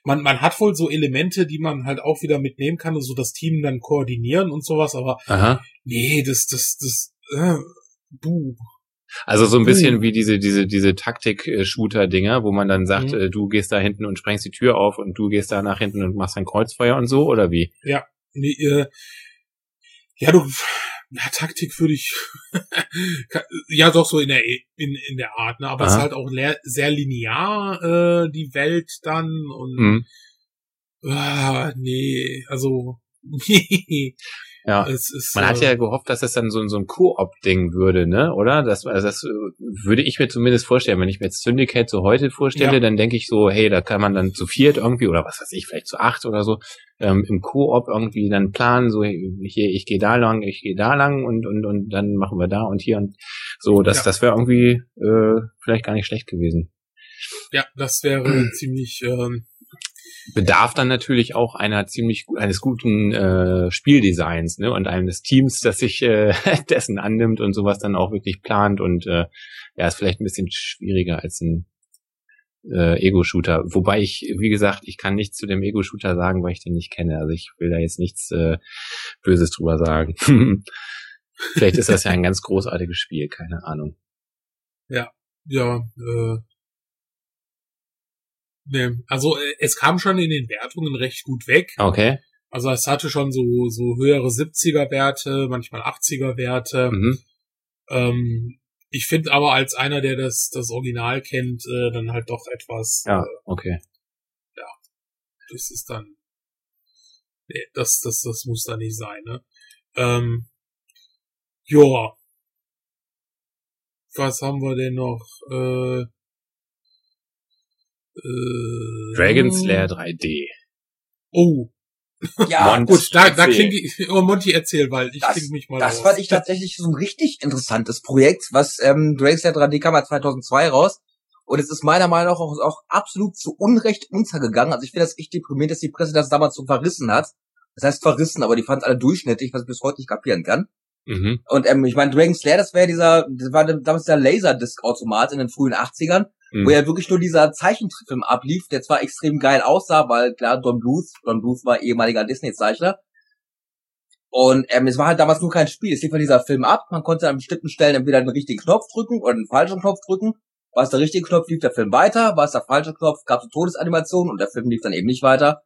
man, man hat wohl so Elemente, die man halt auch wieder mitnehmen kann und so das Team dann koordinieren und sowas, aber Aha. nee, das, das, das, äh, buh. Also so ein bisschen wie diese diese diese Taktik-Shooter-Dinger, wo man dann sagt, Mhm. äh, du gehst da hinten und sprengst die Tür auf und du gehst da nach hinten und machst ein Kreuzfeuer und so oder wie? Nee, äh, ja, du, ja, Taktik würde ich, ja, doch so in der, in, in der Art, ne, aber es ist Aha. halt auch sehr linear, äh, die Welt dann und, Mhm. ah, nee, also, Ja. ist, Man hat äh, ja gehofft, dass es dann so, ein- so ein Koop-Ding würde, ne? Oder? Das, also das äh, würde ich mir zumindest vorstellen. Wenn ich mir jetzt Syndicate so heute vorstelle, Ja. dann denke ich so, hey, da kann man dann zu viert irgendwie oder was weiß ich, vielleicht zu acht oder so, ähm, im Koop irgendwie dann planen, so hier, ich gehe da lang, ich gehe da lang und, und, und dann machen wir da und hier und so. Das, Ja. das wäre irgendwie äh, vielleicht gar nicht schlecht gewesen. ja, das wäre ziemlich, ähm, bedarf dann natürlich auch einer ziemlich eines guten äh, Spieldesigns ne und eines Teams, das sich äh, dessen annimmt und sowas dann auch wirklich plant und äh, ja ist vielleicht ein bisschen schwieriger als ein äh, Ego-Shooter. Wobei ich, wie gesagt, ich kann nichts zu dem Ego-Shooter sagen, weil ich den nicht kenne. Also ich will da jetzt nichts äh, Böses drüber sagen. vielleicht ist das ja ein ganz großartiges Spiel, keine Ahnung. ja, äh, nee, also äh, es kam schon in den Wertungen recht gut weg. Okay. Also es hatte schon so, so höhere 70er Werte, manchmal 80er Werte. Mhm. Ähm, ich finde aber als einer, der das, das Original kennt, äh, dann halt doch etwas, Ja, äh, okay. das ist dann, nee, das, das, das muss da nicht sein, ne? Ähm, ja. Was haben wir denn noch? Äh, äh, Dragon Slayer 3D. Oh, Ja, Mont- gut, da, da klinge ich, oh Monty, erzähl, weil ich Das- klinge mich mal Das raus. fand ich tatsächlich so ein richtig interessantes Projekt, was ähm, Drake's Lair 3D kam ja 2002 raus. Und es ist meiner Meinung nach auch, auch absolut zu Unrecht untergegangen. Also ich finde das echt deprimierend, dass die Presse das damals so verrissen hat. Das heißt verrissen, aber die fand alle durchschnittlich, was ich bis heute nicht kapieren kann. Mhm. Und ähm, ich meine, Dragon Slayer, das wäre dieser, das war damals der Laserdisc-Automat in den frühen 80ern, Mhm. wo ja wirklich nur dieser Zeichentrickfilm ablief, der zwar extrem geil aussah, weil klar, Don Bluth, Don Bluth war ehemaliger Disney-Zeichner. Und ähm, es war halt damals nur kein Spiel. Es lief halt dieser Film ab, man konnte an bestimmten Stellen entweder den richtigen Knopf drücken oder den falschen Knopf drücken. War es der richtige Knopf, lief der Film weiter, war es der falsche Knopf, gab es eine Todesanimation und der Film lief dann eben nicht weiter.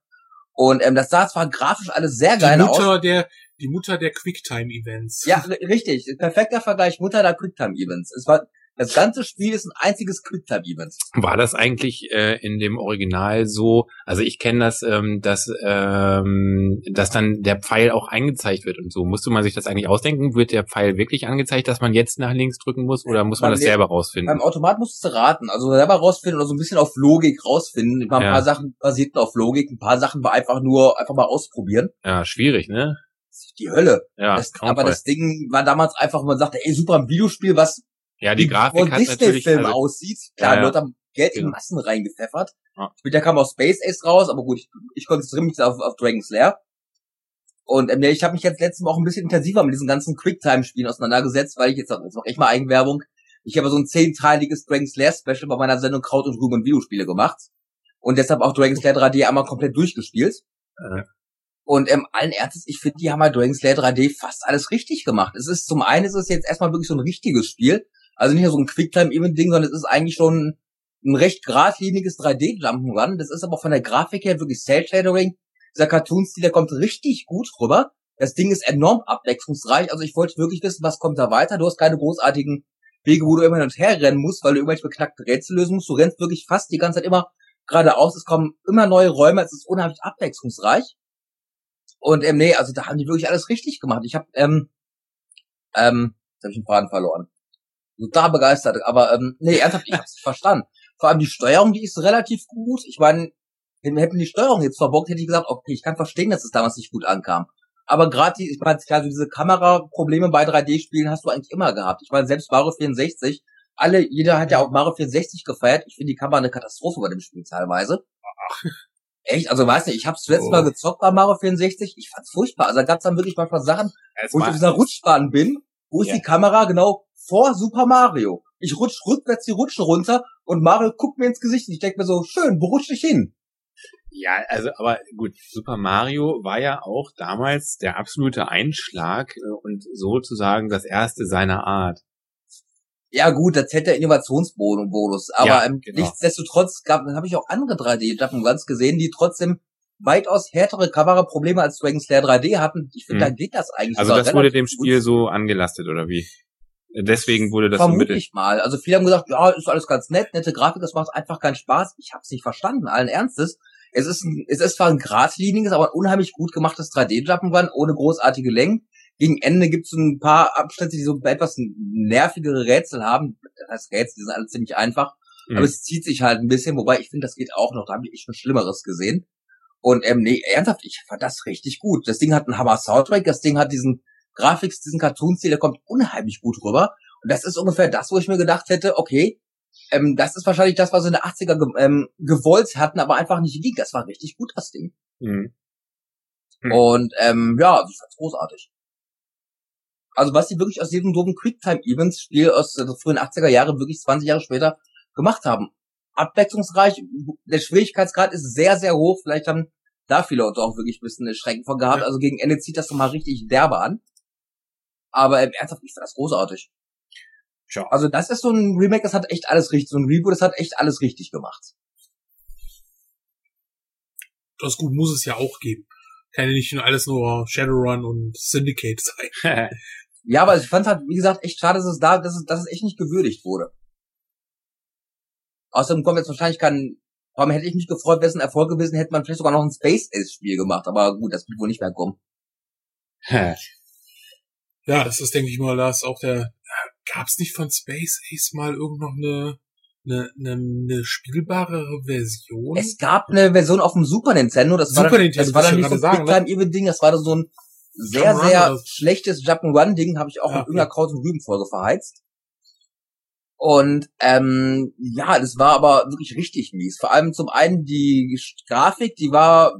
Und ähm, das sah zwar grafisch alles sehr die geil aus. Mutter der, die Mutter der Quicktime-Events. Ja, richtig. Perfekter Vergleich Mutter der Quicktime-Events. Es war, das ganze Spiel ist ein einziges Quicktime-Event. War das eigentlich äh, in dem Original so? Also ich kenne das, ähm, dass, ähm, dass dann der Pfeil auch eingezeigt wird und so. Musste man sich das eigentlich ausdenken? Wird der Pfeil wirklich angezeigt, dass man jetzt nach links drücken muss oder muss man Beim das selber rausfinden? Beim Automat musstest du raten, also selber rausfinden oder so ein bisschen auf Logik rausfinden. Ein paar, Ja. paar Sachen basierten auf Logik, ein paar Sachen war einfach nur, einfach mal ausprobieren. Ja, schwierig, ne? Die Hölle. Ja, das, aber das Ding war damals einfach, man sagte, ey, super, ein Videospiel, was ja die Grafik hat natürlich. Disney-Film Also, aussieht. Klar, Ja. Leute haben Geld in Genau. Massen reingepfeffert. Ja. Später kam auch Space Ace raus, aber gut, ich, ich konzentriere mich auf, auf Dragon's Lair. Und ähm, ich habe mich jetzt letztes Mal auch ein bisschen intensiver mit diesen ganzen Quicktime-Spielen auseinandergesetzt, weil ich jetzt, jetzt mache ich mal Eigenwerbung. Ich habe so ein zehnteiliges Dragon's Lair Special bei meiner Sendung Kraut und Rüben und Videospiele gemacht. Und deshalb auch Dragon's Lair 3D einmal komplett durchgespielt. Ja. Und ähm, allen Ernstes, ich finde, die haben bei Dragon's Lair 3D fast alles richtig gemacht. Es ist zum einen ist es jetzt erstmal wirklich so ein richtiges Spiel. Also nicht nur so ein Quicktime-Event-Ding, sondern es ist eigentlich schon ein recht geradliniges 3D-Jump'n'Run. Das ist aber von der Grafik her wirklich Cell-Shadowing. Dieser Cartoon-Stil, der kommt richtig gut rüber. Das Ding ist enorm abwechslungsreich. Also ich wollte wirklich wissen, was kommt da weiter. Du hast keine großartigen Wege, wo du immer hin und her rennen musst, weil du irgendwelche beknackte Rätsel lösen musst. Du rennst wirklich fast die ganze Zeit immer geradeaus. Es kommen immer neue Räume. Es ist unheimlich abwechslungsreich. Und ähm, nee, also da haben die wirklich alles richtig gemacht. Ich habe ähm, ähm, jetzt hab ich den Faden verloren. Total begeistert, aber ähm, nee, ernsthaft, ich hab's nicht verstanden. Vor allem die Steuerung, die ist relativ gut. Ich meine, hätten die Steuerung jetzt verbockt, hätte ich gesagt, okay, ich kann verstehen, dass es damals nicht gut ankam. Aber gerade die, ich meine, also diese Kameraprobleme bei 3D-Spielen hast du eigentlich immer gehabt. Ich meine, selbst Mario 64, alle, jeder hat ja auch Mario 64 gefeiert. Ich finde die Kamera eine Katastrophe bei dem Spiel teilweise. Echt? Also weiß nicht, ich hab's zuletzt Oh. mal gezockt bei Mario 64, ich fand's furchtbar. Also da gab's dann wirklich manchmal Sachen, wo ich auf dieser Rutschbahn bin, wo ist Ja. die Kamera genau vor Super Mario. Ich rutsch rückwärts die Rutschen runter und Mario guckt mir ins Gesicht und ich denk mir so, schön, wo rutsch ich hin? Ja, also aber gut, Super Mario war ja auch damals der absolute Einschlag äh, und sozusagen das erste seiner Art. Ja gut, das hätte der Innovationsbonus, aber Ja, ähm, genau. nichtsdestotrotz gab, habe ich auch andere 3D-Jump'n'Runs gesehen, die trotzdem weitaus härtere Kameraprobleme als Dragon Slayer 3D hatten. Ich finde, Mhm. da geht das eigentlich Also das wurde dem gut. Spiel so angelastet oder wie? Deswegen wurde das Vermute ich mal. Also viele haben gesagt, ja, ist alles ganz nett, nette Grafik, das macht einfach keinen Spaß. Ich habe es nicht verstanden, allen Ernstes. Es ist, ein, es ist zwar ein geradliniges, aber ein unheimlich gut gemachtes 3D-Jump'n'Run, ohne großartige Längen. Gegen Ende gibt es ein paar Abschnitte, die so etwas nervigere Rätsel haben. Das heißt Rätsel, die sind alle ziemlich einfach. Mhm. Aber es zieht sich halt ein bisschen, wobei ich finde, das geht auch noch. Da habe ich schon Schlimmeres gesehen. Und ähm, nee, ernsthaft, ich fand das richtig gut. Das Ding hat einen Hammer-Soundtrack, das Ding hat diesen Grafiks, diesen Cartoon-Stil, der kommt unheimlich gut rüber. Und das ist ungefähr das, wo ich mir gedacht hätte, okay, ähm, das ist wahrscheinlich das, was sie in der 80er ge ähm, gewollt hatten, aber einfach nicht ging. Das war richtig gut, das Ding. Mhm. Hm. Und ähm, ja, ich fand's großartig. Also was die wirklich aus diesem doofen Quicktime-Events-Spiel aus den frühen 80er Jahren wirklich 20 Jahre später gemacht haben. Abwechslungsreich, der Schwierigkeitsgrad ist sehr, sehr hoch. Vielleicht haben da viele Leute auch wirklich ein bisschen Schrecken von gehabt. Ja. Also gegen Ende zieht das nochmal richtig derbe an. Aber ähm, ernsthaft, ich fand das großartig. Tja. Also das ist so ein Remake, das hat echt alles richtig, so ein Reboot, das hat echt alles richtig gemacht. Das gut muss es ja auch geben. Kann ja nicht alles nur Shadowrun und Syndicate sein. Ja, aber ich fand halt, wie gesagt, echt schade, dass es da, dass es, dass es echt nicht gewürdigt wurde. Außerdem kommt jetzt wahrscheinlich kein, allem hätte ich mich gefreut, wäre es ein Erfolg gewesen, hätte man vielleicht sogar noch ein Space Ace Spiel gemacht, aber gut, das wird wohl nicht mehr kommen. Ja, das ist, denke ich mal, ist auch der. Gab's nicht von Space Ace mal irgend noch eine, eine, eine, eine spielbarere Version? Es gab eine Version auf dem Super Nintendo, das war Super dann, Nintendo, das war dann ich nicht so ein sagen, ne? Quicktime Event Ding, das war dann so ein sehr, sehr schlechtes Jump'n'Run Ding, habe ich auch Ja, mit irgendeiner Kraut- und Rübenfolge verheizt. Und ähm, ja, das war aber wirklich richtig mies. Vor allem zum einen die Grafik, die war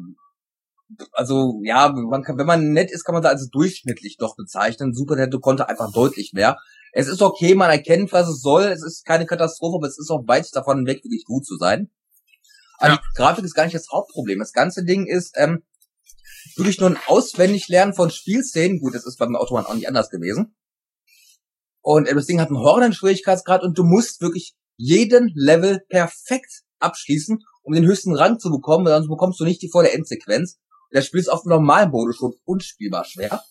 also ja, man kann, wenn man nett ist, kann man da als durchschnittlich doch bezeichnen. Super Nintendo konnte einfach deutlich mehr. Es ist okay, man erkennt, was es soll. Es ist keine Katastrophe, aber es ist auch weit davon weg, wirklich gut zu sein. Aber Ja. die Grafik ist gar nicht das Hauptproblem. Das ganze Ding ist ähm, wirklich nur ein Auswendiglernen von Spielszenen. Gut, das ist beim Autobahn auch nicht anders gewesen. Und äh, das Ding hat einen horrenden Schwierigkeitsgrad und du musst wirklich jeden Level perfekt abschließen, um den höchsten Rang zu bekommen, weil sonst bekommst du nicht die volle Endsequenz. Das Spiel ist auf dem normalen Modus schon unspielbar schwer.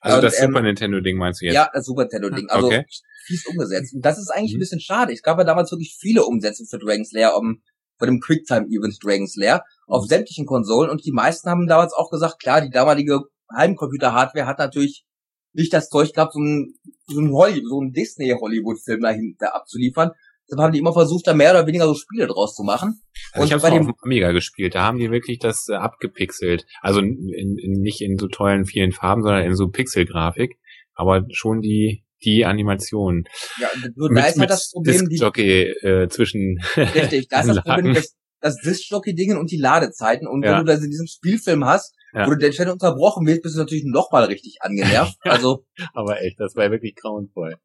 Also Und, das ähm, Super Nintendo Ding meinst du jetzt? Ja, das Super Nintendo-Ding. Also Okay. fies umgesetzt. Und das ist eigentlich Mhm. ein bisschen schade. Es gab ja damals wirklich viele Umsätze für Dragon's Lair, um, von dem Quicktime-Event Dragon's Lair auf Mhm. sämtlichen Konsolen. Und die meisten haben damals auch gesagt, klar, die damalige Heimcomputer-Hardware hat natürlich nicht das Zeug gehabt, so ein, so ein, Holly, so ein Disney-Hollywood-Film dahinter abzuliefern. Deshalb haben die immer versucht, da mehr oder weniger so Spiele draus zu machen. Also ich Und habe bei auf dem- dem Amiga gespielt. Da haben die wirklich das äh, abgepixelt. Also in, in, nicht in so tollen vielen Farben, sondern in so Pixelgrafik. Aber schon die die Animation. Ja, nur da ist halt das Problem, die, äh, zwischen Richtig, da ist das Problem, das, das Disc-Jockey-Dingen und die Ladezeiten. Und Ja. wenn du da diesen Spielfilm hast, Ja. wo du den Channel unterbrochen wirst, bist du natürlich noch mal richtig angenervt. Also, Aber echt, das war wirklich grauenvoll.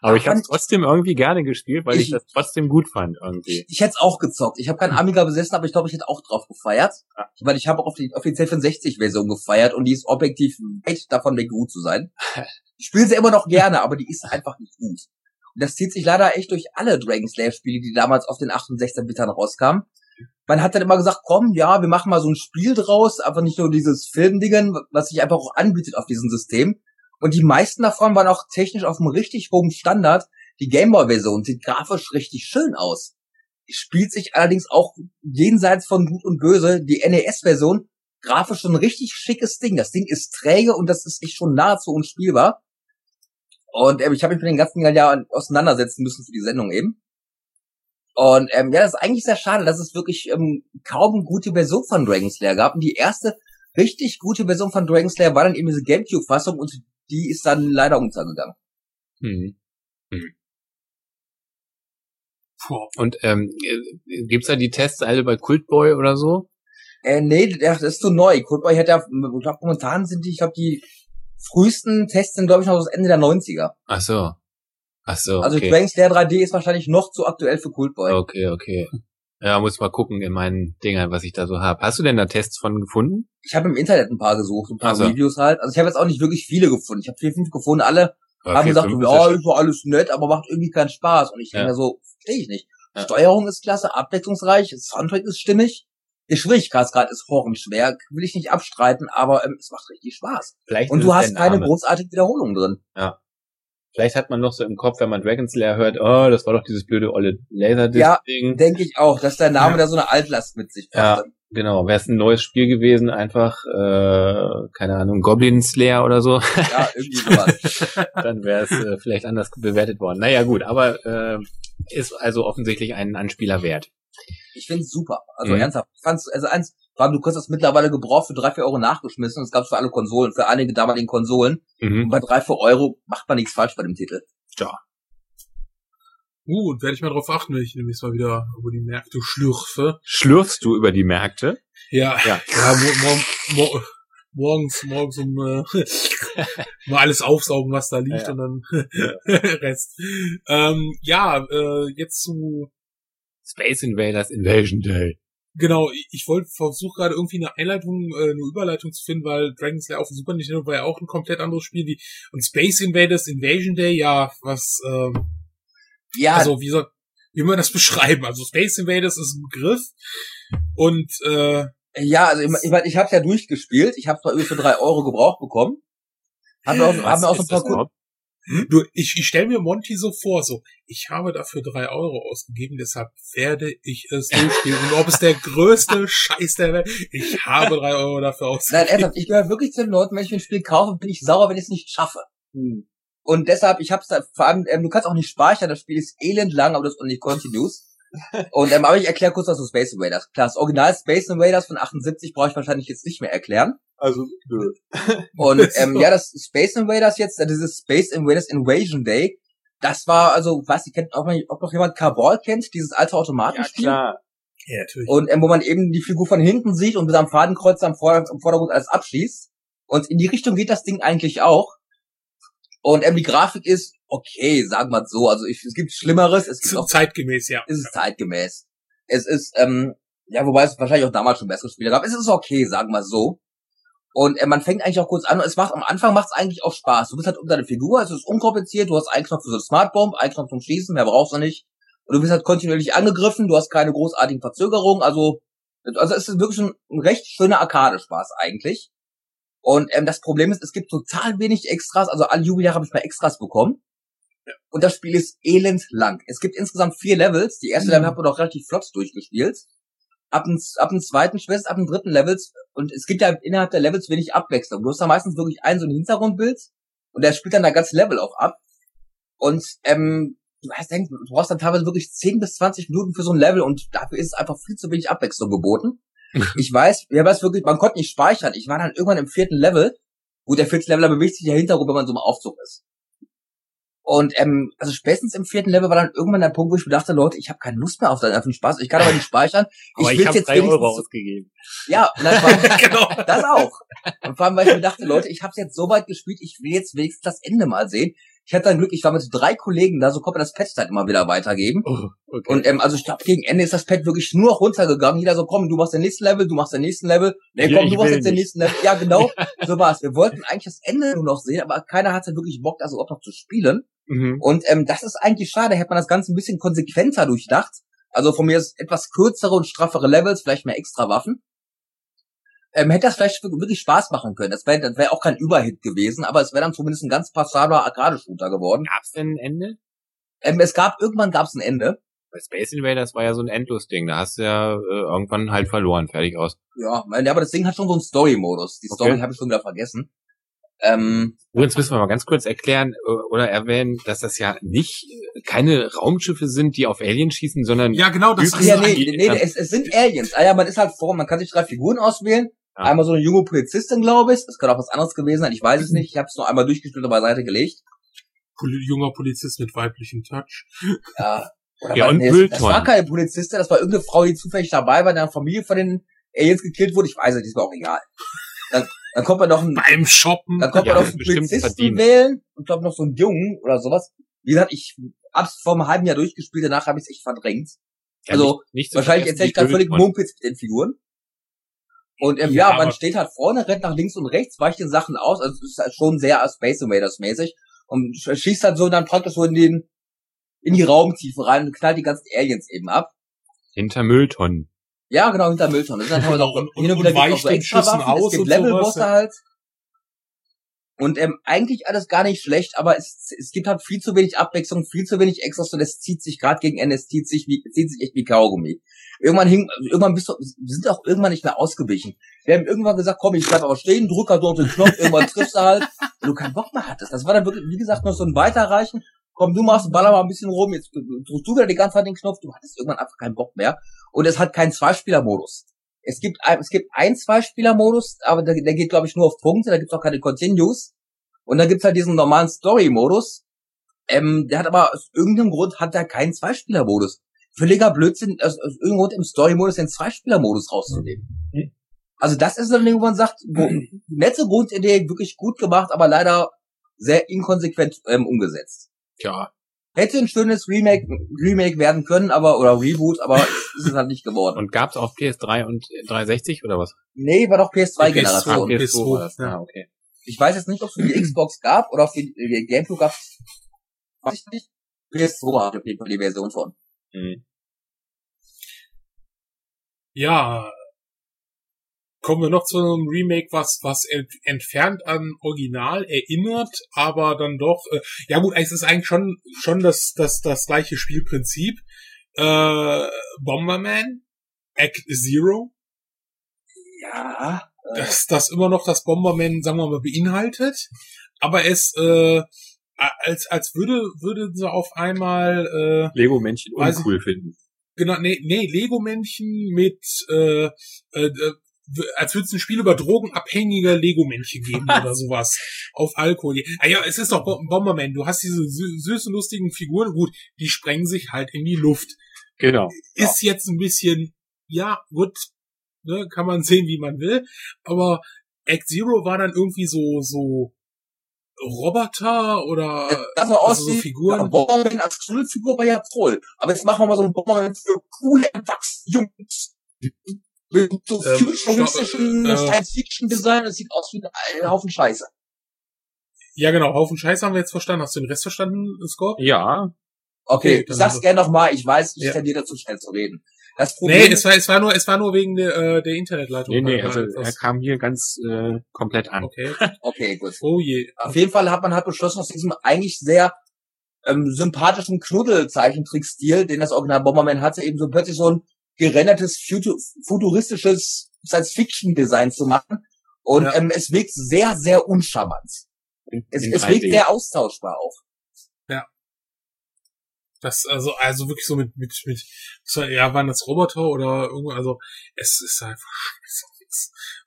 Aber ich habe trotzdem irgendwie gerne gespielt, weil ich, Ich- das trotzdem gut fand irgendwie. ich hätte es auch gezockt. Ich habe keinen Amiga besessen, aber ich glaube, ich hätte auch drauf gefeiert. Ja. Weil ich habe auch auf die offiziell 64-Version gefeiert und die ist objektiv weit davon weg, gut zu sein. Ich spiele sie immer noch gerne, aber die ist einfach nicht gut. Und das zieht sich leider echt durch alle Dragon Slayer-Spiele, die damals auf den 8 und 16 Bitern rauskamen. Man hat dann immer gesagt, komm, ja, wir machen mal so ein Spiel draus, einfach nicht nur dieses Filmdingen, was sich einfach auch anbietet auf diesem System. Und die meisten davon waren auch technisch auf einem richtig hohen Standard. Die Gameboy-Version sieht grafisch richtig schön aus. Spielt sich allerdings auch jenseits von Gut und Böse. Die NES-Version, grafisch schon ein richtig schickes Ding. Das Ding ist träge und das ist echt schon nahezu unspielbar. Und ähm, ich habe mich mit den ganzen Jahren auseinandersetzen müssen für die Sendung eben. Und ähm, ja, das ist eigentlich sehr schade, dass es wirklich ähm, kaum eine gute Version von Dragon Slayer gab. Und die erste richtig gute Version von Dragon Slayer war dann eben diese Gamecube-Fassung und die ist dann leider untergegangen. Hm. Boah. Und ähm, äh, gibt's da die Tests alle bei Cultboy oder so? Äh, nee, der- das ist zu neu. Codeboy hat ja, ich glaube, momentan sind die, ich glaube, die frühesten Tests sind, glaube ich, noch das Ende der 90er. Ach so. Ach so, Also okay. Dragon Slayer 3D ist wahrscheinlich noch zu aktuell für Coolboy. Okay, okay. Ja, muss mal gucken in meinen Dingern, was ich da so hab. Hast du denn da Tests von gefunden? Ich habe im Internet ein paar gesucht, ein paar so. Reviews halt. Also ich habe jetzt auch nicht wirklich viele gefunden. Ich habe vier, fünf gefunden, alle Ja, haben gesagt, ja, ist ja doch alles nett, aber macht irgendwie keinen Spaß. Und ich denke Ja. mir so, verstehe ich nicht. Ja. Steuerung ist klasse, abwechslungsreich, Soundtrack ist stimmig. Der Schwierigkeitsgrad ist horrenschwer, will ich nicht abstreiten, aber ähm, es macht richtig Spaß. Vielleicht Und du hast der keine großartige Wiederholung drin. Vielleicht hat man noch so im Kopf, wenn man Dragon Slayer hört, oh, das war doch dieses blöde olle Laserdisc-Ding. Denke ich auch, dass der Name Ja. da so eine Altlast mit sich Ja. brachte. Genau, wäre es ein neues Spiel gewesen, einfach, äh, keine Ahnung, Goblin Slayer oder so, Ja, irgendwie sowas. dann wäre es äh, vielleicht anders bewertet worden. Naja, gut, aber äh, ist also offensichtlich ein Anspieler wert. Ich find's super. Also Mhm. ernsthaft. Ich fand's, also eins, vor allem, du kriegst das mittlerweile gebraucht für drei, vier Euro nachgeschmissen. und es gab's für alle Konsolen, für einige damaligen Konsolen. Und Mhm. bei drei, vier Euro macht man nichts falsch bei dem Titel. Gut, werde ich mal drauf achten, wenn ich nämlich mal wieder über die Märkte schlürfe. Schlürfst du über die Märkte? Ja, Ja. ja mo mo mo morgens, morgens um äh, mal alles aufsaugen, was da liegt Ja. und dann Rest. Ähm, ja, äh, jetzt zu Space Invaders Invasion Day. Genau, ich, ich wollte versuche gerade irgendwie eine Einleitung, äh, eine Überleitung zu finden, weil Dragon Slayer auf dem Super Nintendo war ja auch ein komplett anderes Spiel wie und Space Invaders Invasion Day, ja, was ähm, Ja, also wie soll wie man das beschreiben? Also Space Invaders ist ein Begriff und äh, ja, also ich, ich, mein, ich hab's ja durchgespielt. Ich hab's mal irgendwie für drei Euro gebraucht bekommen. Haben wir auch, haben wir auch so ein paar du, ich, ich stelle mir Monty so vor, so ich habe dafür drei Euro ausgegeben, deshalb werde ich es durchspielen. und ob es der größte Scheiß der Welt, ich habe drei Euro dafür Nein, ausgegeben. ernsthaft, ich gehöre wirklich zu den Leuten, wenn ich mir ein Spiel kaufe, bin ich sauer, wenn ich es nicht schaffe. Und deshalb, ich hab's da, vor allem, ähm, du kannst auch nicht speichern, das Spiel ist elend lang, aber das ist nicht continuous. Und ähm, aber ich erkläre kurz was zu Space Invaders. Klar, das Original Space Invaders von 78 brauche ich wahrscheinlich jetzt nicht mehr erklären. Also, nö. Und ähm, ja, das Space Invaders jetzt, äh, dieses Space Invaders Invasion Day, das war, also, weiß ich, kennt, ob, man, ob noch jemand Carball kennt, dieses alte Ja, Automatenspiel. klar. Ja, natürlich. Und ähm, wo man eben die Figur von hinten sieht und bis am Fadenkreuz am, Vorder am Vordergrund alles abschließt. Und in die Richtung geht das Ding eigentlich auch. Und ähm, die Grafik ist okay, sagen wir so. Also ich, es gibt Schlimmeres, es gibt Zu auch, zeitgemäß, ja. es ist zeitgemäß. Es ist, ähm, ja, wobei es wahrscheinlich auch damals schon bessere Spiele gab. Es ist okay, sagen wir so. Und äh, man fängt eigentlich auch kurz an und es macht am Anfang macht es eigentlich auch Spaß. Du bist halt um deine Figur, es ist unkompliziert, du hast einen Knopf für so Smart Bomb, einen Knopf zum Schießen, mehr brauchst du nicht. Und du bist halt kontinuierlich angegriffen, du hast keine großartigen Verzögerungen, also also es ist wirklich ein, ein recht schöner Arcade-Spaß eigentlich. Und ähm, das Problem ist, es gibt total wenig Extras, also alle Jubeljahre habe ich mal Extras bekommen. Und das Spiel ist elend lang. Es gibt insgesamt vier Levels. Die erste Mhm. Level hat man doch relativ flott durchgespielt. Ab dem, ab dem zweiten schwerst, ab dem dritten Levels. Und es gibt ja innerhalb der Levels wenig Abwechslung. Du hast da meistens wirklich ein so ein Hintergrundbild. Und der spielt dann das ganze Level auch ab. Und ähm, du, hast, denk, du brauchst dann teilweise wirklich 10 bis 20 Minuten für so ein Level. Und dafür ist es einfach viel zu wenig Abwechslung geboten. ich weiß, ja, was wirklich, man konnte nicht speichern. Ich war dann irgendwann im vierten Level. Gut, der vierte Level da bewegt sich der Hintergrund, wenn man so im Aufzug ist. Und ähm, also spätestens im vierten Level war dann irgendwann der Punkt, wo ich mir dachte, Leute, ich habe keine Lust mehr auf den einfach Spaß. Ich kann aber nicht speichern. Aber ich, habe drei Euro ausgegeben. Ja, und das, war, genau. das auch. Und vor allem, weil ich mir dachte, Leute, ich habe jetzt so weit gespielt, ich will jetzt wenigstens das Ende mal sehen. Ich hatte dann Glück, ich war mit drei Kollegen da, so konnte man das Patch dann immer wieder weitergeben. Oh, okay. Und ähm, also ich glaube, gegen Ende ist das Pad wirklich nur noch runtergegangen. Jeder so, komm, du machst den nächsten Level, du machst den nächsten Level. Nee, Ja, komm, du machst jetzt den nicht. nächsten Level. Ja, genau, so war's. Wir wollten eigentlich das Ende nur noch sehen, aber keiner hatte wirklich Bock, das überhaupt noch zu spielen. mhm. Und ähm, das ist eigentlich schade. Hätte man das Ganze ein bisschen konsequenter durchdacht. Also von mir ist etwas kürzere und straffere Levels, vielleicht mehr extra Waffen. Ähm, hätte das vielleicht wirklich Spaß machen können. Das wäre das wär auch kein Überhit gewesen, aber es wäre dann zumindest ein ganz passabler Arcade-Shooter geworden. Gab's denn ein Ende? Ähm, es gab, irgendwann gab es ein Ende. Bei Space Invaders war ja so ein Endlos-Ding. Da hast du ja äh, irgendwann halt verloren. Fertig aus. Ja, mein, aber das Ding hat schon so einen Story-Modus. Die Story Okay. habe ich schon wieder vergessen. Ähm, Übrigens müssen wir mal ganz kurz erklären äh, oder erwähnen, dass das ja nicht äh, keine Raumschiffe sind, die auf Aliens schießen, sondern Ja, genau, das ist ja, nee, eigentlich- nee, es, es sind Aliens. Ah ja, man ist halt vor, man kann sich drei Figuren auswählen Ja. Einmal so eine junge Polizistin, glaube ich. Das kann auch was anderes gewesen sein. Ich weiß es nicht. Ich habe es nur einmal durchgespielt und beiseite gelegt. Poli junger Polizist mit weiblichem Touch. Ja. Oder Ja, war- und nee, das, war keine Polizistin, das war irgendeine Frau, die zufällig dabei war, deren Familie von den Aliens gekillt wurde. Ich weiß es, nicht, ist mir auch egal. Dann, dann kommt man noch ein, Beim Shoppen. dann kommt Ja, man noch einen Polizisten verdient. wählen und glaube noch so einen Jungen oder sowas. Wie gesagt, ich hab's vor einem halben Jahr durchgespielt, danach habe ich es echt verdrängt. Ja, Also, nicht, nicht Wahrscheinlich erzähle ich gerade völlig. Mumpitz mit den Figuren. Und ähm, Ja, ja, man steht halt vorne, rennt nach links und rechts, weicht den Sachen aus. Also es ist halt schon sehr Space Invaders mäßig. Und sch- schießt halt so dann praktisch so in den in die Raumtiefe rein und knallt die ganzen Aliens eben ab. Hinter Mülltonnen. Ja, genau, hinter Mülltonnen. Das ist teilweise auch, Und- und- hin und und wieder gibt's weicht so den Schüssen Waffen, es aus gibt und Levelbosse halt. Und ähm, eigentlich alles gar nicht schlecht, aber es, es gibt halt viel zu wenig Abwechslung, viel zu wenig Extras und es zieht sich gerade gegen Ende, es zieht sich wie, zieht sich echt wie Kaugummi. Irgendwann hing, irgendwann bist du, sind auch irgendwann nicht mehr ausgewichen. Wir haben irgendwann gesagt, komm, ich bleib aber stehen, drück halt dort den Knopf, irgendwann triffst du halt, wenn du keinen Bock mehr hattest. Das war dann wirklich, wie gesagt, noch so ein Weiterreichen. Komm, du machst, baller mal ein bisschen rum, jetzt drückst du wieder die ganze Zeit den Knopf, du hattest irgendwann einfach keinen Bock mehr. Und es hat keinen Zweispieler-Modus. Es gibt, ein- es gibt einen Zweispieler-Modus, aber der, der geht, glaube ich, nur auf Punkte, da gibt's auch keine Continues. Und dann gibt's halt diesen normalen Story-Modus. Ähm, der hat aber aus irgendeinem Grund hat der keinen Zweispieler-Modus. Völliger Blödsinn, aus, aus irgendeinem Grund im Story-Modus den Zweispieler-Modus rauszunehmen. Also das ist ein Ding, wo man sagt, wo, nette Grundidee, wirklich gut gemacht, aber leider sehr inkonsequent ähm, umgesetzt. Tja, Hätte ein schönes Remake, Remake werden können, aber, oder Reboot, aber ist es halt nicht geworden. und gab's auf PS3 und 360 oder was? nee, war doch PS2, PS2-Generation. PS2. PS2 war das. ja. Ah, okay. Ich weiß jetzt nicht, ob es für die Xbox gab oder auf die, die Gamecube gab. Weiß ich nicht. PS2 hat auf jeden Fall die Version von. Mhm. Ja. Kommen wir noch zu einem Remake, was, was ent, entfernt an Original erinnert, aber dann doch, äh, ja gut, es ist eigentlich schon, schon das, das, das gleiche Spielprinzip. Äh, Bomberman, Act Zero, Ja. das, das immer noch das Bomberman, sagen wir mal, beinhaltet, aber es, äh, als, als würde, würde sie auf einmal, äh, Lego-Männchen uncool finden. genau, nee, nee, Lego-Männchen mit, äh, äh, äh, als würde es ein Spiel über drogenabhängige Lego-Männchen geben oder sowas. Auf Alkohol. Ah ja, es ist doch Bo- Bomberman. Du hast diese sü süßen, lustigen Figuren. Gut, die sprengen sich halt in die Luft. Genau. Ist jetzt ein bisschen, ja, gut, ne, kann man sehen, wie man will. Aber Act Zero war dann irgendwie so, so Roboter oder Das also so wie Figuren. Ja, Bomberman als Schulfigur war ja toll. Aber jetzt machen wir mal so einen Bomberman für coole erwachsene Jungs. Mit so Ähm, futuristischen äh, Science-Fiction-Design. Das sieht aus wie ein Haufen Scheiße. Ja, genau, Haufen Scheiß haben wir jetzt verstanden. Hast du den Rest verstanden, Scorp? Ja, Okay, Okay, sag's gerne nochmal. Ich weiß, ich Ja. tendiere dazu schnell zu reden. Das Problem Nee, es war, es war nur, es war nur wegen der, äh, der Internetleitung. nee, nee, Äh, also etwas- er kam hier ganz äh, komplett an. Okay. okay, gut. Oh je. Auf jeden Fall hat man halt beschlossen, aus diesem eigentlich sehr ähm, sympathischen Knuddel-Zeichentrickstil, den das Original Bomberman hatte, eben so plötzlich so ein gerendertes, futu futuristisches Science-Fiction-Design zu machen. Und Ja. ähm, es wirkt sehr, sehr uncharmant. Es, es 3D. wirkt sehr austauschbar auch. Das, also, also wirklich so mit, mit, mit, ja, waren das Roboter oder irgendwo, also, es ist einfach scheiße.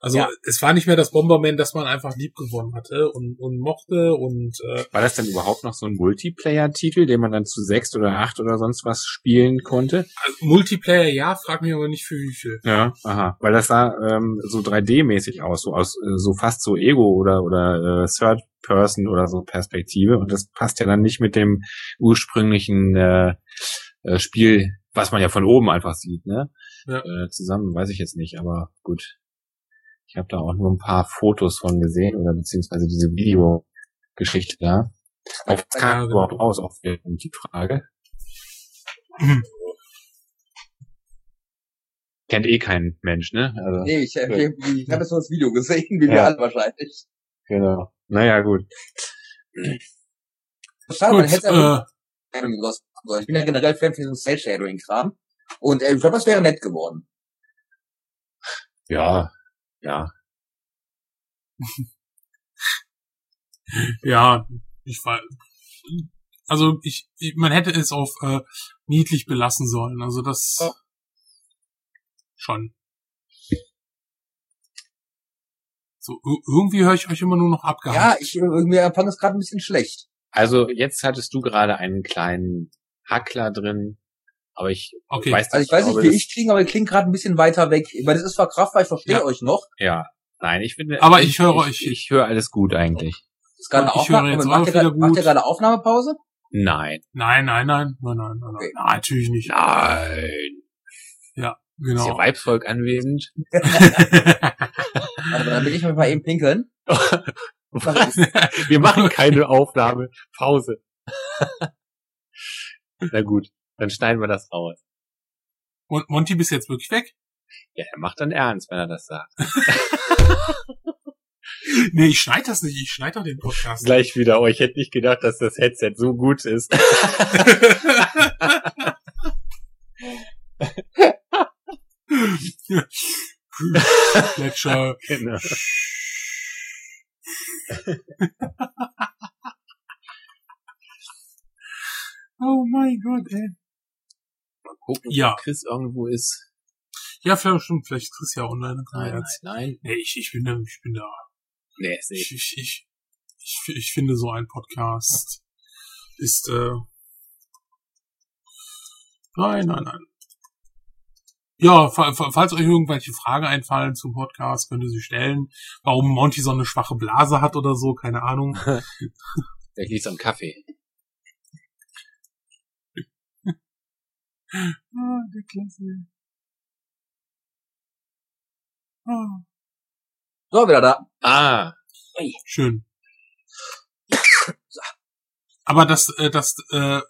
Also, Ja. es war nicht mehr das Bomberman, das man einfach lieb gewonnen hatte und, und mochte und, äh, War das denn überhaupt noch so ein Multiplayer-Titel, den man dann zu sechs oder acht oder sonst was spielen konnte? also Multiplayer ja, frag mich aber nicht für wie viel. Ja, aha. Weil das sah ähm, so 3D-mäßig aus, so aus äh, so fast so Ego oder oder äh, Third Person oder so Perspektive und das passt ja dann nicht mit dem ursprünglichen äh, äh, Spiel, was man ja von oben einfach sieht, ne? Ja. Äh, zusammen weiß ich jetzt nicht, aber gut. Ich habe da auch nur ein paar Fotos von gesehen oder beziehungsweise diese Videogeschichte da. Auf was kam Ja, überhaupt aus, auf die Frage. Kennt eh kein Mensch, ne? Also, Nee, ich, äh, ich, ich habe jetzt nur das Video gesehen, wie wir Ja. alle wahrscheinlich. genau. Naja, gut. Schade, man Gut, hätte ja äh, draus machen sollen. Ich bin ja generell Fan von diesem Cell-Shadowing-Kram. Und äh, ich glaube, das wäre nett geworden. Ja, ja. ja, ich war, also ich, ich man hätte es auf äh, niedlich belassen sollen. Also das Ja. schon. So, ir- irgendwie höre ich euch immer nur noch abgehakt. Ja, ich irgendwie empfang es gerade ein bisschen schlecht. Also jetzt hattest du gerade einen kleinen Hackler drin, aber ich Okay. weiß Also ich weiß nicht, wie ich klinge, aber ich klinge gerade ein bisschen weiter weg. Weil das ist verkraftbar, ich verstehe Ja. euch noch. Ja, nein, ich finde. Aber ich höre ich, euch. Ich höre alles gut eigentlich. Das ist gerade eine ich höre Aufnahme. jetzt Macht ihr gerade- wieder macht gut. ihr gerade Aufnahmepause? Nein. Nein, nein, nein, nein, nein, nein, Okay. nein, natürlich nicht. Nein. Ja, Ist hier genau. Weibsvolk anwesend? Warte mal, dann will ich mich mal eben pinkeln. Wir machen keine Aufnahme. Pause. Na gut, dann schneiden wir das raus. Und Monty bist jetzt wirklich weg? Ja, er macht dann ernst, wenn er das sagt. Nee, ich schneide das nicht, ich schneide doch den Podcast. Gleich wieder. Oh, ich hätte nicht gedacht, dass das Headset so gut ist. Gletscher. genau. Oh mein Gott, ey. Gucken, Ja. ob Chris irgendwo ist. Ja, vielleicht stimmt, vielleicht ist Chris ja online. Nein, nein, nein. Nee, ich, ich bin da, ich bin da. Nee, ist Ich, nicht. ich, ich, ich, ich finde so ein Podcast ist, äh, nein, nein, nein. Ja, fa- fa- falls euch irgendwelche Fragen einfallen zum Podcast, könnt ihr sie stellen. Warum Monty so eine schwache Blase hat oder so, keine Ahnung. Vielleicht liegt's am Kaffee. Ah, der Klasse. Ah, So, wieder da. Ah, schön. Aber das, äh, das, äh,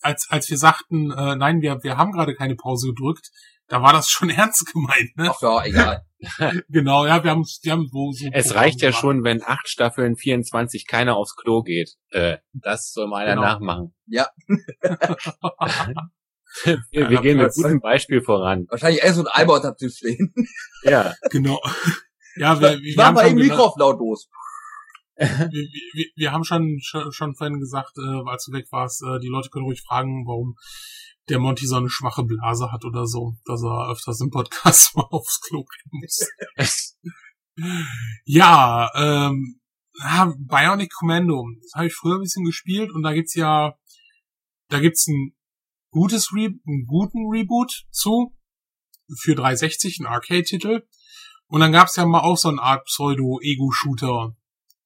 als, als wir sagten, äh, nein, wir, wir haben gerade keine Pause gedrückt, da war das schon ernst gemeint, ne? Ach ja, egal. Genau, ja, wir haben, wir haben so, so es Programm reicht ja gemacht. schon, wenn acht Staffeln 24 keiner aufs Klo geht. Äh, das soll mal einer Genau. nachmachen. Ja. Wir, wir gehen mit gutem Beispiel voran. Wahrscheinlich erst so ein unter dem Tisch stehen. Ja. Genau. Ja, wir, wir, Ich wir, mach haben, mal schon eben gena- Mikro auf lautlos. wir, wir, wir haben schon, schon, schon vorhin gesagt, äh, als du weg warst, äh, die Leute können ruhig fragen, warum der Monty so eine schwache Blase hat oder so, dass er öfters im Podcast mal aufs Klo rennen muss. Ja, ähm, ja, Bionic Commando, das habe ich früher ein bisschen gespielt und da gibt's ja, da gibt's ein gutes Re einen guten Reboot zu für 360, ein Arcade-Titel. Und dann gab's ja mal auch so eine Art Pseudo-Ego-Shooter,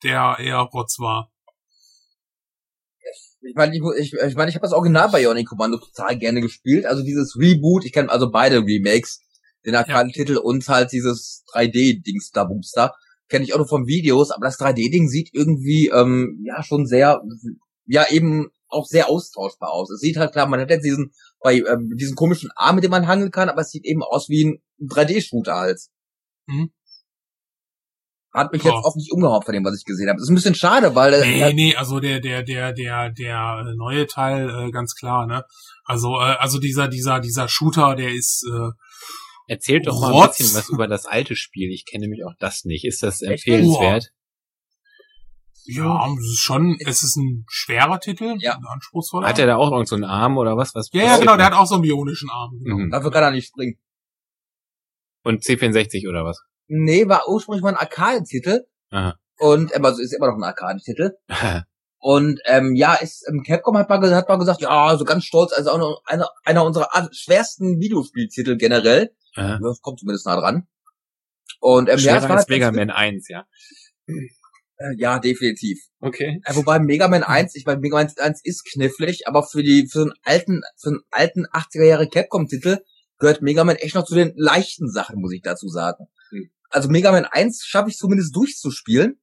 der eher Rotz war. Ich meine, ich, ich, ich, mein, ich habe das Original Bionic Commando total gerne gespielt. Also dieses Reboot, ich kenne also beide Remakes, den Arcade-Titel und halt dieses 3D-Dings da, Booster. Kenne ich auch nur von Videos, aber das 3D-Ding sieht irgendwie, ähm, ja, schon sehr, ja, eben auch sehr austauschbar aus. Es sieht halt klar, man hat jetzt diesen, bei, ähm, diesen komischen Arm, mit dem man hangeln kann, aber es sieht eben aus wie ein 3D-Shooter halt. Mhm. Hat mich Ja. jetzt auch nicht umgehauen von dem, was ich gesehen habe. Das ist ein bisschen schade, weil äh, Nee, nee, also der, der, der, der, der neue Teil, äh, ganz klar, ne? Also, äh, also dieser, dieser, dieser Shooter, der ist, äh, Erzählt doch mal ein bisschen was über das alte Spiel. Ich kenne nämlich auch das nicht. Ist das empfehlenswert? Ja, es ist schon, es ist ein schwerer Titel, Ja. ein anspruchsvoller. Hat er da auch irgend so einen Arm oder was? was ja, ja, genau, da? der hat auch so einen bionischen Arm. Genau. Mhm. dafür kann er nicht springen. Und C64 oder was? Nee, war ursprünglich mal ein Arcade-Titel. Und, ähm, also ist immer noch ein Arcade-Titel. Und ähm, ja, ist ähm, Capcom hat mal, hat mal gesagt, ja, so ganz stolz, also auch noch einer, einer unserer schwersten Videospieltitel generell. Aha. Das kommt zumindest nah dran. Und ähm, ja, Schwerer es war als halt Mega Man 1, ja. Äh, ja, definitiv. Okay. Äh, wobei Mega Man 1, ich meine, Mega Man 1 ist knifflig, aber für die für einen alten, für einen alten 80er Jahre Capcom-Titel gehört Mega Man echt noch zu den leichten Sachen, muss ich dazu sagen. Hm. Also Mega Man 1 schaffe ich zumindest durchzuspielen.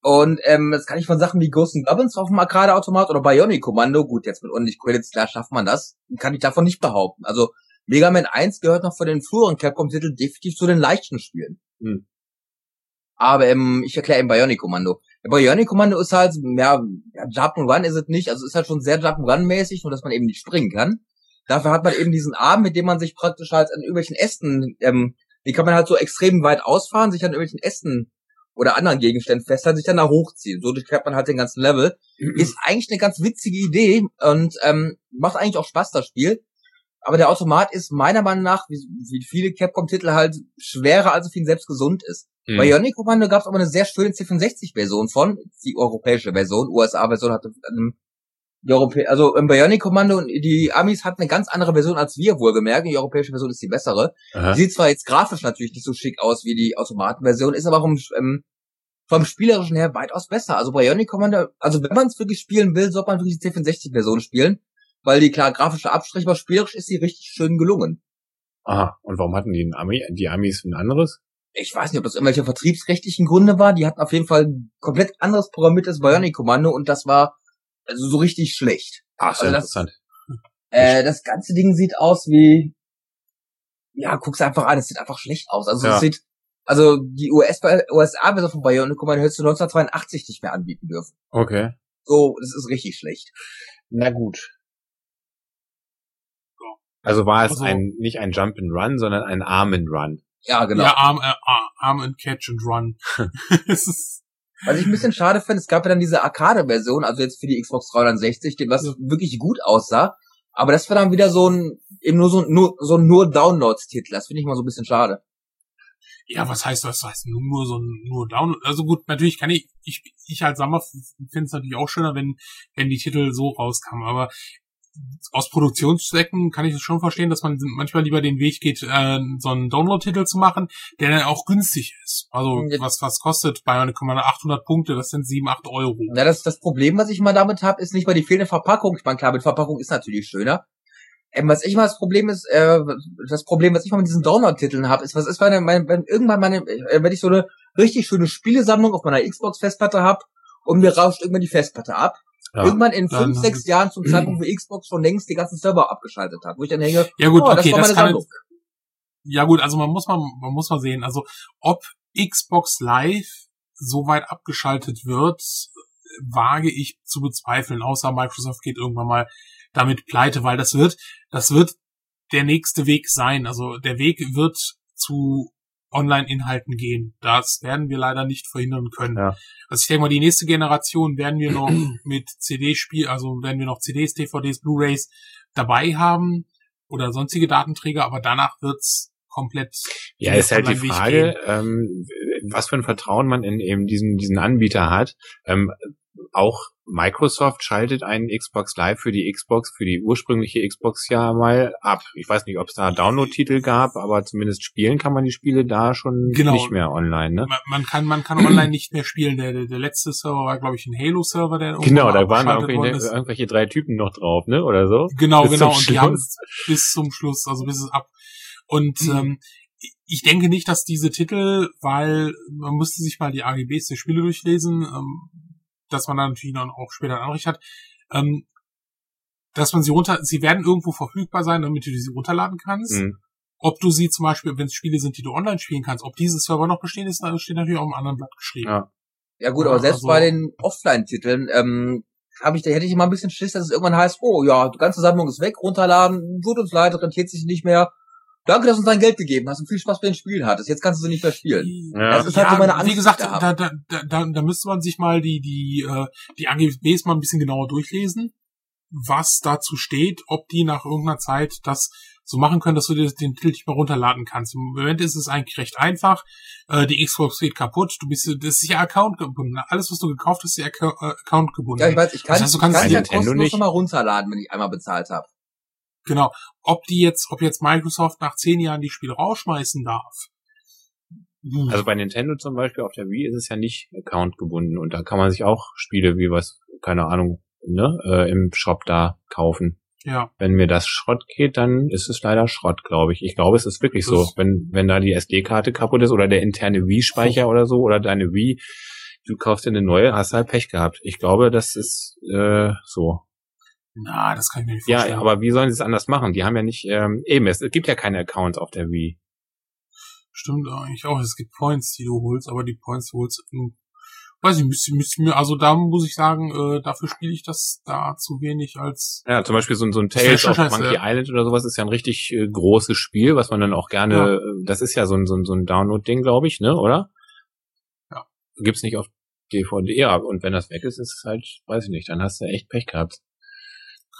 Und ähm, das kann ich von Sachen wie Ghost and Goblins auf dem Arcade-Automat oder Bionic Commando, gut, jetzt mit ordentlich Credits, klar schafft man das, kann ich davon nicht behaupten. Also Mega Man 1 gehört noch von den früheren Capcom-Titeln definitiv zu den leichten Spielen. Hm. Aber ähm, ich erkläre eben Bionic Commando. Der Bionic Commando ist halt, ja, ja Jump and Run ist es nicht, also ist halt schon sehr Jump and Run mäßig, nur dass man eben nicht springen kann. Dafür hat man eben diesen Arm, mit dem man sich praktisch halt an irgendwelchen Ästen, ähm, die kann man halt so extrem weit ausfahren, sich an irgendwelchen Ästen oder anderen Gegenständen festhalten, sich dann da hochziehen. So durchquert man halt den ganzen Level. Ist eigentlich eine ganz witzige Idee und ähm, macht eigentlich auch Spaß, das Spiel. Aber der Automat ist meiner Meinung nach, wie, wie viele Capcom-Titel halt, schwerer, als er für ihn selbst gesund ist. Mhm. Bei Ionic Commando gab es aber eine sehr schöne C64-Version von, die europäische Version, USA-Version hatte ähm, die Europä also im Bionic Kommando und die Amis hatten eine ganz andere Version als wir wohlgemerkt. Die europäische Version ist die bessere. Aha. Sieht zwar jetzt grafisch natürlich nicht so schick aus wie die Automatenversion, ist aber vom, ähm, vom spielerischen her weitaus besser. Also Bionic Commando, also wenn man es wirklich spielen will, sollte man wirklich die C64-Version spielen, weil die klar grafische Abstriche, aber spielerisch ist sie richtig schön gelungen. Aha, und warum hatten die, Ami, die Amis ein anderes? Ich weiß nicht, ob das irgendwelche vertriebsrechtlichen Gründe war. Die hatten auf jeden Fall ein komplett anderes programmiertes Bionic Kommando und das war also so richtig schlecht. Ach, so also interessant. äh, das ganze Ding sieht aus wie, ja, guck's einfach an, es sieht einfach schlecht aus. Also ja. es sieht, also die USA-Version von Bionic Commando hättest du 1982 nicht mehr anbieten dürfen. Okay. So, das ist richtig schlecht. Na gut. Also war es also, ein nicht ein Jump and Run, sondern ein Arm and Run. Ja, genau. Ja, Arm, äh, Arm and Catch and Run. was ich ein bisschen schade finde, es gab ja dann diese Arcade-Version, also jetzt für die Xbox 360, was wirklich gut aussah. Aber das war dann wieder so ein, eben nur so, nur, so ein nur Downloads-Titel. Das finde ich mal so ein bisschen schade. Ja, was heißt das? heißt nur, nur so ein nur Download? Also gut, natürlich kann ich, ich, ich als Sammer finde es natürlich auch schöner, wenn, wenn die Titel so rauskamen. Aber aus Produktionszwecken kann ich es schon verstehen, dass man manchmal lieber den Weg geht, äh, so einen Download-Titel zu machen, der dann auch günstig ist. Also was was kostet bei einer Kommande 800 Punkte, das sind 7, 8 Euro. Ja, das, das Problem, was ich mal damit habe, ist nicht mal die fehlende Verpackung. Ich meine, klar, mit Verpackung ist natürlich schöner. Ähm, was ich mal das Problem ist, äh, das Problem, was ich mal mit diesen Download-Titeln habe, ist, was ist, wenn, wenn, wenn irgendwann meine, äh, wenn ich so eine richtig schöne Spielesammlung auf meiner Xbox-Festplatte habe und mir rauscht irgendwann die Festplatte ab ja, irgendwann in fünf, sechs Jahren zum Zeitpunkt, wo Xbox schon längst die ganzen Server abgeschaltet hat, wo ich dann hänge, ja gut, oh, okay, das, das kann ja gut, also man muss mal, man muss mal sehen, also ob Xbox Live so weit abgeschaltet wird, wage ich zu bezweifeln, außer Microsoft geht irgendwann mal damit pleite, weil das wird, das wird der nächste Weg sein. Also der Weg wird zu Online-Inhalten gehen. Das werden wir leider nicht verhindern können. Ja. Also ich denke mal, die nächste Generation werden wir noch mit CD-Spiel, also werden wir noch CDs, DVDs, Blu-rays dabei haben oder sonstige Datenträger, aber danach wird's komplett. Ja, ist halt die Frage, ähm, was für ein Vertrauen man in eben diesen, diesen Anbieter hat. Ähm, auch Microsoft schaltet einen Xbox Live für die Xbox, für die ursprüngliche Xbox ja mal ab. Ich weiß nicht, ob es da Download-Titel gab, aber zumindest spielen kann man die Spiele da schon genau. nicht mehr online. Ne? Man, man kann, man kann online nicht mehr spielen. Der, der, der letzte Server war, glaube ich, ein Halo-Server, der genau, da waren irgendwelche, irgendwelche drei Typen noch drauf, ne, oder so. Genau, bis genau. Und die haben bis zum Schluss, also bis es ab. Und mhm. ähm, ich denke nicht, dass diese Titel, weil man müsste sich mal die AGBs der Spiele durchlesen. Ähm, dass man dann natürlich dann auch später ein Anrecht hat, ähm, dass man sie runter, sie werden irgendwo verfügbar sein, damit du sie runterladen kannst. Mhm. Ob du sie zum Beispiel, wenn es Spiele sind, die du online spielen kannst, ob diese Server noch bestehen, ist, steht natürlich auch im anderen Blatt geschrieben. Ja, ja gut, aber selbst also, bei den Offline-Titeln ähm, habe ich, da hätte ich immer ein bisschen Schiss, dass es irgendwann heißt, oh ja, die ganze Sammlung ist weg, runterladen, tut uns leid, rentiert sich nicht mehr. Danke, dass du uns dein Geld gegeben hast und viel Spaß bei den Spielen hattest. Jetzt kannst du sie nicht mehr spielen. Ja. Das ist halt ja, so meine Angst. Wie gesagt, da, da, da, da müsste man sich mal die, die, äh, die AGBs mal ein bisschen genauer durchlesen, was dazu steht, ob die nach irgendeiner Zeit das so machen können, dass du dir den Titel nicht mehr runterladen kannst. Im Moment ist es eigentlich recht einfach. Äh, die Xbox geht kaputt. Du bist, das ist ja Account gebunden. Alles, was du gekauft hast, ist ja Account gebunden. Ja, ich weiß, ich kann, das heißt, du kannst ich kann ja kostenlos nochmal runterladen, wenn ich einmal bezahlt habe. Genau. Ob die jetzt, ob jetzt Microsoft nach zehn Jahren die Spiele rausschmeißen darf. Hm. Also bei Nintendo zum Beispiel auf der Wii ist es ja nicht Account gebunden und da kann man sich auch Spiele wie was, keine Ahnung, ne, äh, im Shop da kaufen. Ja. Wenn mir das Schrott geht, dann ist es leider Schrott, glaube ich. Ich glaube, es ist wirklich das so. Wenn, wenn da die SD-Karte kaputt ist oder der interne Wii-Speicher oder so oder deine Wii, du kaufst dir eine neue, hast halt Pech gehabt. Ich glaube, das ist äh, so. Na, das kann ich mir nicht vorstellen. Ja, aber wie sollen sie es anders machen? Die haben ja nicht, ähm, eben, es, gibt ja keine Accounts auf der Wii. Stimmt eigentlich auch. Es gibt Points, die du holst, aber die Points du holst, hm, weiß ich, müsste, müsste mir, also da muss ich sagen, äh, dafür spiele ich das da zu wenig als. Ja, zum Beispiel so, so ein Tales of Monkey ja. Island oder sowas ist ja ein richtig äh, großes Spiel, was man dann auch gerne, ja. Äh, das ist ja so ein, so ein, so ein Download-Ding, glaube ich, ne, oder? Ja. Gibt's nicht auf DVD, ja, und wenn das weg ist, ist es halt, weiß ich nicht, dann hast du echt Pech gehabt.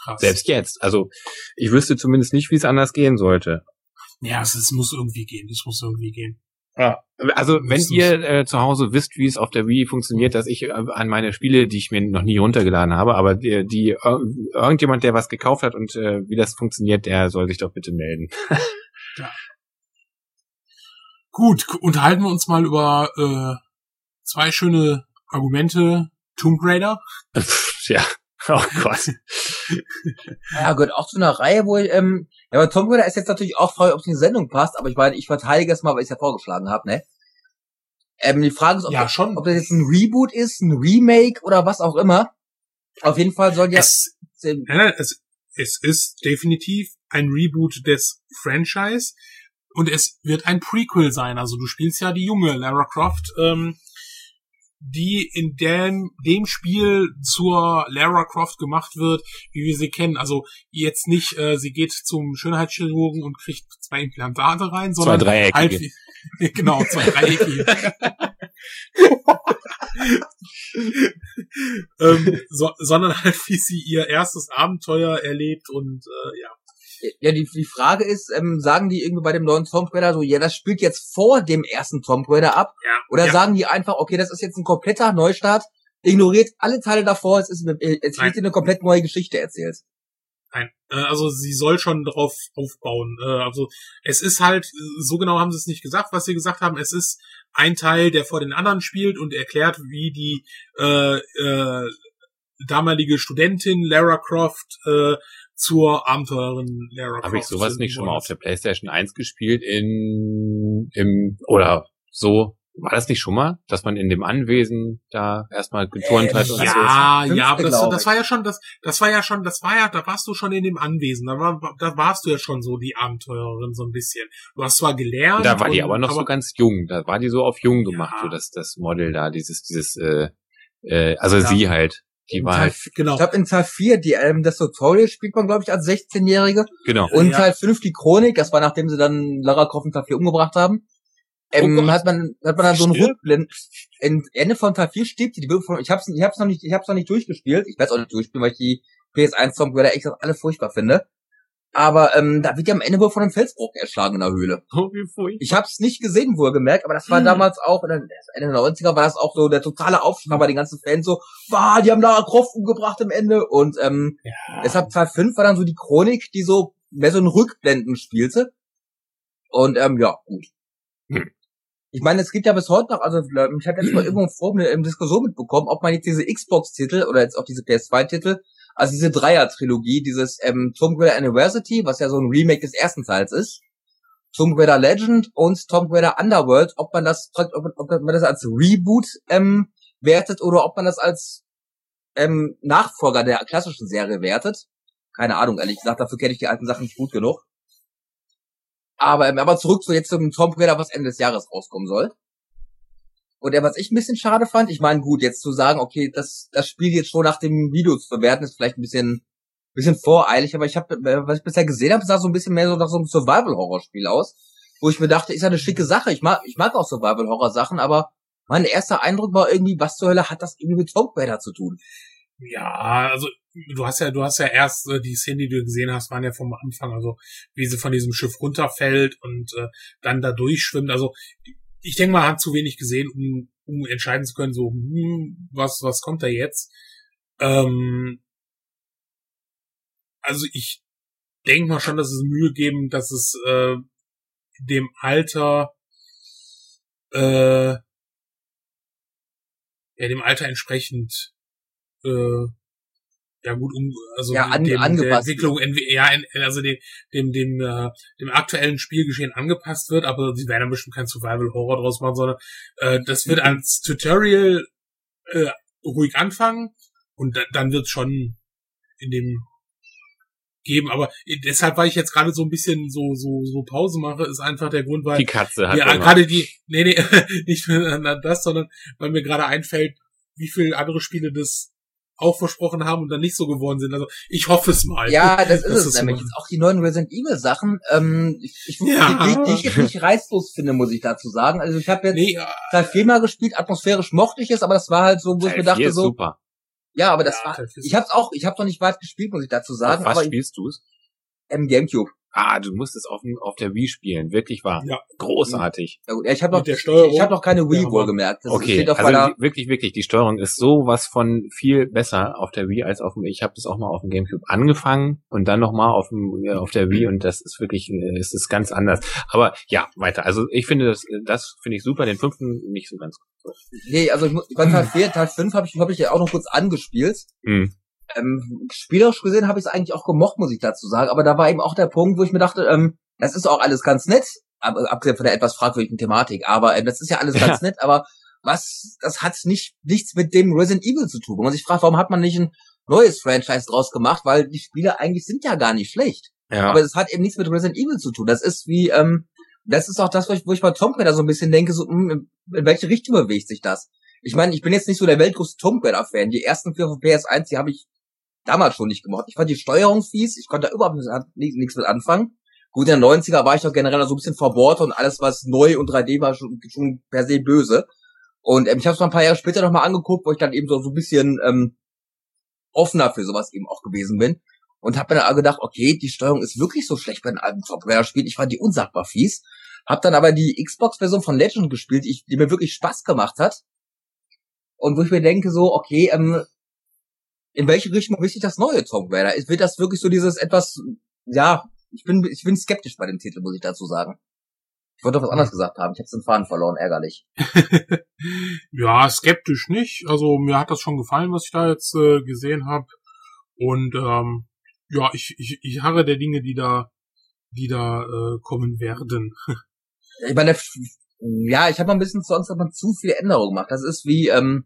Krass. Selbst jetzt. Also ich wüsste zumindest nicht, wie es anders gehen sollte. Ja, es, es muss irgendwie gehen. Es muss irgendwie gehen. Ja. Also wenn ihr äh, zu Hause wisst, wie es auf der Wii funktioniert, dass ich äh, an meine Spiele, die ich mir noch nie runtergeladen habe, aber die, die äh, irgendjemand, der was gekauft hat und äh, wie das funktioniert, der soll sich doch bitte melden. ja. Gut, unterhalten wir uns mal über äh, zwei schöne Argumente. Tomb Raider. ja. Oh Gott. ja, gehört auch zu einer Reihe, wo ich, ähm, ja, aber Tomb Raider ist jetzt natürlich auch frei, ob es in die Sendung passt, aber ich meine, ich verteidige es mal, weil ich es ja vorgeschlagen habe, ne? Ähm, die Frage ist, ob, ja, das, schon. ob das jetzt ein Reboot ist, ein Remake oder was auch immer. Auf jeden Fall soll ja. Es, ja, es, es ist definitiv ein Reboot des Franchise und es wird ein Prequel sein. Also du spielst ja die junge Lara Croft, ähm, die in dem, dem Spiel zur Lara Croft gemacht wird, wie wir sie kennen. Also jetzt nicht, äh, sie geht zum Schönheitschirurgen und kriegt zwei Implantate rein, sondern zwei Dreieckige. halt, genau, zwei Dreieckige. ähm, so, sondern halt, wie sie ihr erstes Abenteuer erlebt und äh, ja. Ja, die, die Frage ist, ähm, sagen die irgendwie bei dem neuen Tomb Raider so, ja, das spielt jetzt vor dem ersten Tomb Raider ab? Ja, Oder ja. sagen die einfach, okay, das ist jetzt ein kompletter Neustart, ignoriert alle Teile davor, es ist äh, es wird dir eine komplett neue Geschichte erzählt. Nein, äh, also sie soll schon drauf aufbauen. Äh, also es ist halt, so genau haben sie es nicht gesagt, was sie gesagt haben. Es ist ein Teil, der vor den anderen spielt und erklärt, wie die äh, äh, damalige Studentin Lara Croft äh, zur Abenteurerin Lara Croft. Habe ich sowas nicht schon mal auf der PlayStation 1 gespielt in im oder so war das nicht schon mal, dass man in dem Anwesen da erstmal geturnt Äh, hat und so? Ja, Fünfte, ja, aber das, das war ja schon, das, das war ja schon, das war ja, da warst du schon in dem Anwesen, da war, da warst du ja schon so die Abenteurerin so ein bisschen. Du hast zwar gelernt. Da war die und- aber noch so ganz jung. Da war die so auf jung gemacht, Ja. so das, das Model da, dieses, dieses, äh, äh, also Ja. sie halt. Die war Teil, halt, Genau. Ich glaube, in Teil 4, die, ähm, das Tutorial spielt man, glaube ich, als 16-Jährige. genau. Und Ja. Teil 5, die Chronik, das war nachdem sie dann Lara Croft in Teil 4 umgebracht haben. Ähm, Oh hat man, hat man dann so einen. In Ende von Teil 4 stirbt die, die von, ich hab's, ich hab's noch nicht, ich hab's noch nicht durchgespielt. Ich werde auch nicht durchspielen, weil ich die PS1 Tomb Raider echt alle furchtbar finde. Aber, ähm, da wird ja am Ende wohl von einem Felsbruch erschlagen in der Höhle. Oh, wie furchtbar. Ich hab's nicht gesehen, wohlgemerkt, aber das war Hm. damals auch, in den- Ende der 90er war das auch so der totale Aufschrei bei den ganzen Fans so, wow, die haben Lara Croft umgebracht am Ende und ähm, Ja. deshalb Teil 5 war dann so die Chronik, die so mehr so ein Rückblenden spielte. Und ähm, ja, gut. Hm. Ich meine, es gibt ja bis heute noch, also ich habe jetzt mal irgendwo im Forum eine ähm, Diskussion mitbekommen, ob man jetzt diese Xbox-Titel oder jetzt auch diese PS2-Titel, also diese Dreier-Trilogie, dieses ähm, Tomb Raider Anniversary, was ja so ein Remake des ersten Teils ist, Tomb Raider Legend und Tomb Raider Underworld, ob man das, ob, ob man das als Reboot ähm, wertet oder ob man das als ähm, Nachfolger der klassischen Serie wertet. Keine Ahnung, ehrlich gesagt, dafür kenne ich die alten Sachen nicht gut genug. Aber, ähm, aber zurück zu jetzt zum Tomb Raider, was Ende des Jahres rauskommen soll. Und ja, was ich ein bisschen schade fand, ich meine, gut, jetzt zu sagen, okay, das, das Spiel jetzt schon nach dem Video zu bewerten, ist vielleicht ein bisschen, bisschen voreilig, aber ich habe, was ich bisher gesehen habe, sah so ein bisschen mehr so nach so einem Survival-Horror-Spiel aus, wo ich mir dachte, ist ja eine schicke Sache. Ich mag, ich mag auch Survival-Horror-Sachen, aber mein erster Eindruck war irgendwie, was zur Hölle hat das irgendwie mit Tomb Raider zu tun? Ja, also du hast ja, du hast ja erst äh, die Szene, die du gesehen hast, waren ja vom Anfang, also wie sie von diesem Schiff runterfällt und äh, dann da durchschwimmt. Also ich denke mal, hat zu wenig gesehen, um, um entscheiden zu können, so hm, was was kommt da jetzt. Ähm, also ich denke mal schon, dass es Mühe geben, dass es äh, dem Alter äh, ja dem Alter entsprechend äh, ja gut um also Ja, an- dem, der angepasst Entwicklung entwe- ja also dem dem dem äh, dem aktuellen Spielgeschehen angepasst wird, aber sie werden dann bestimmt kein Survival Horror draus machen, sondern äh, das wird als Tutorial äh, ruhig anfangen und da, dann wird schon in dem geben, aber deshalb, weil ich jetzt gerade so ein bisschen so so so Pause mache, ist einfach der Grund, weil Die Katze hat ja, gerade die, nee, nee, nicht nur das, sondern weil mir gerade einfällt, wie viele andere Spiele das auch versprochen haben und dann nicht so geworden sind. Also ich hoffe es mal. Ja, das ist Das es ist nämlich. Jetzt auch die neuen Resident Evil Sachen, ähm, ich, ich, Ja. die, die, die ich jetzt nicht reißlos finde, muss ich dazu sagen. Also ich habe jetzt Nee, äh, Teil 4 mal gespielt, atmosphärisch mochte ich es, aber das war halt so, wo ich mir 4 dachte so, super. ja, aber das Ja, war, ich hab's auch, ich habe noch nicht weit gespielt, muss ich dazu sagen, Auf was aber spielst du's? im Gamecube. Ah, du musst es auf, dem- auf der Wii spielen, wirklich wahr. Ja. Großartig. Ja gut, ich habe noch, Steuerung. ich habe noch keine Wii Ja, wohl gemerkt. Das Okay, steht auf also meiner, wirklich, wirklich, die Steuerung ist sowas von viel besser auf der Wii als auf dem, ich habe das auch mal auf dem Gamecube angefangen und dann nochmal auf dem, ja, auf der Wii und das ist wirklich, äh, es ist ganz anders. Aber ja, weiter. Also ich finde das, das finde ich super, den fünften nicht so ganz gut. nee, also ich, muss- bei Teil 4, Teil 5 habe ich, hab ich ja auch noch kurz angespielt. Hm. Ähm, spielerisch gesehen habe ich es eigentlich auch gemocht, muss ich dazu sagen. Aber da war eben auch der Punkt, wo ich mir dachte, ähm, das ist auch alles ganz nett, ab, abgesehen von der etwas fragwürdigen Thematik. Aber ähm, das ist ja alles ganz nett. Aber was, das hat nicht nichts mit dem Resident Evil zu tun. Wo man sich fragt, warum hat man nicht ein neues Franchise draus gemacht? Weil die Spiele eigentlich sind ja gar nicht schlecht. Ja. Aber es hat eben nichts mit Resident Evil zu tun. Das ist wie, ähm, das ist auch das, wo ich, wo ich bei Tomb Raider so ein bisschen denke, so, hm, in in welche Richtung bewegt sich das? Ich meine, ich bin jetzt nicht so der weltgrößte Tomb Raider-Fan. Die ersten vier von PS1, die habe ich damals schon nicht gemocht. Ich fand die Steuerung fies, ich konnte da überhaupt nichts, mit anfangen. Gut, in den 90er war ich doch generell so ein bisschen verbohrt und alles, was neu und 3D war, schon, schon per se böse. Und ähm, ich habe es mal ein paar Jahre später nochmal angeguckt, wo ich dann eben so, so ein bisschen ähm, offener für sowas eben auch gewesen bin. Und habe mir dann gedacht, okay, die Steuerung ist wirklich so schlecht bei den alten Tomb Raider-Spielen. Ich fand die unsagbar fies. Hab dann aber die Xbox-Version von Legend gespielt, die mir wirklich Spaß gemacht hat. Und wo ich mir denke, so, okay, ähm, in welche Richtung sich das neue Tomb Raider? Wird das wirklich so dieses etwas, ja, ich bin, ich bin skeptisch bei dem Titel, muss ich dazu sagen. Ich wollte doch was anderes gesagt haben. Ich habe den Faden verloren, ärgerlich. ja, skeptisch nicht. Also mir hat das schon gefallen, was ich da jetzt äh, gesehen habe. Und ähm, ja, ich, ich, ich harre der Dinge, die da, die da äh, kommen werden. Ich meine, ja, ich habe mal ein bisschen sonst aber zu viele Änderungen gemacht. Das ist wie, ähm,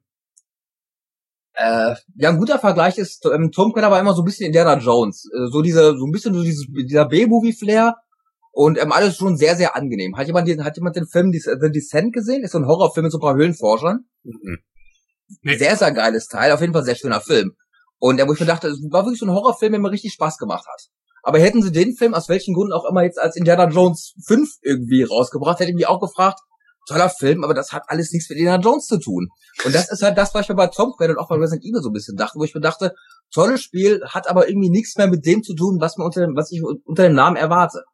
äh, ja, ein guter Vergleich ist, ähm, Tomb Raider war immer so ein bisschen Indiana Jones. Äh, so diese, so ein bisschen so dieses, dieser B-Movie-Flair und ähm, alles schon sehr, sehr angenehm. Hat jemand, den, hat jemand den Film The Descent gesehen? Ist so ein Horrorfilm mit so ein paar Höhlenforschern. Mhm. Nee. Sehr, sehr geiles Teil. Auf jeden Fall sehr schöner Film. Und äh, wo ich mir dachte, es war wirklich so ein Horrorfilm, der mir richtig Spaß gemacht hat. Aber hätten sie den Film aus welchen Gründen auch immer jetzt als Indiana Jones 5 irgendwie rausgebracht, hätte ich mich auch gefragt, toller Film, aber das hat alles nichts mit Indiana Jones zu tun. Und das ist halt das, was ich mir bei Tomb Raider und auch bei Resident Evil so ein bisschen dachte, wo ich mir dachte, tolles Spiel, hat aber irgendwie nichts mehr mit dem zu tun, was, man unter dem, was ich unter dem Namen erwarte.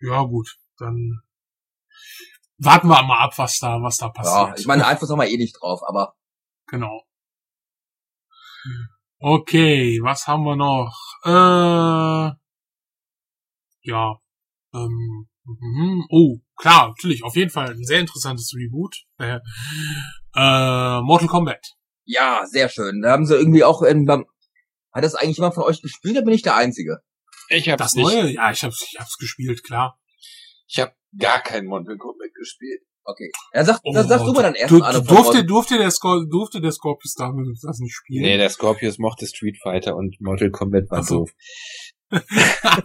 ja, gut, dann warten wir mal ab, was da, was da Ja, passiert. ich meine, Einfluss haben wir eh nicht drauf, aber Genau. Okay, was haben wir noch? Äh, ja. Ähm, mhm. oh, klar, natürlich, auf jeden Fall ein sehr interessantes Reboot. Äh, äh, Mortal Kombat. ja, sehr schön. Da haben sie irgendwie auch, ähm, beim- hat das eigentlich jemand von euch gespielt, oder bin ich der Einzige? Ich habe Das nicht, neue? Ja, ich hab's, ich hab's gespielt, klar. ich habe gar kein Mortal Kombat gespielt. Okay. Ja, sag, Oh, das sagst du mal dann erst du, durfte, durfte der Skor durfte der Scorpius da das nicht spielen? Nee, der Scorpius mochte Street Fighter und Mortal Kombat war so. doof.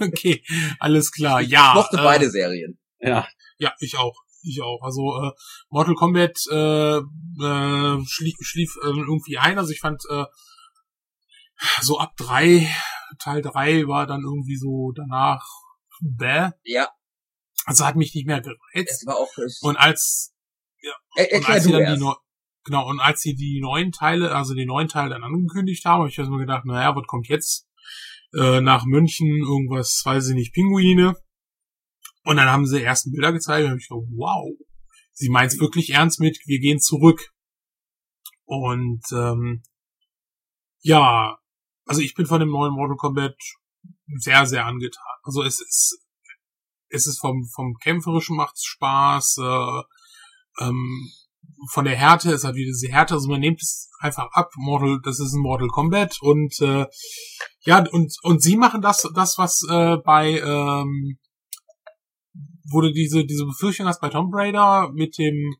okay, alles klar. Ja. Ich mochte äh, beide Serien. Ja. Ja, ich auch. Ich auch. Also äh, Mortal Kombat äh, äh, schlief, schlief äh, irgendwie ein. Also ich fand äh, so ab drei, Teil drei war dann irgendwie so danach bäh. Ja, Also hat mich nicht mehr gereizt. es war auch, es, Und als er, und als sie dann erst. die genau und als sie die neuen Teile, also den neuen Teil dann angekündigt haben, habe ich mir gedacht, naja, was kommt jetzt? Äh, nach München irgendwas, weiß ich nicht, Pinguine. Und dann haben sie ersten Bilder gezeigt und ich gedacht, wow, sie meint's wirklich ernst mit, wir gehen zurück. Und ähm, ja, also ich bin von dem neuen Mortal Kombat sehr, sehr angetan. Also es ist, es ist vom, vom Kämpferischen macht's Spaß, äh, ähm, von der Härte ist halt wieder diese Härte, also man nimmt es einfach ab, Mortal, das ist ein Mortal Kombat und äh, ja, und, und sie machen das, das, was äh, bei ähm, wo du diese, diese Befürchtung hast bei Tomb Raider mit dem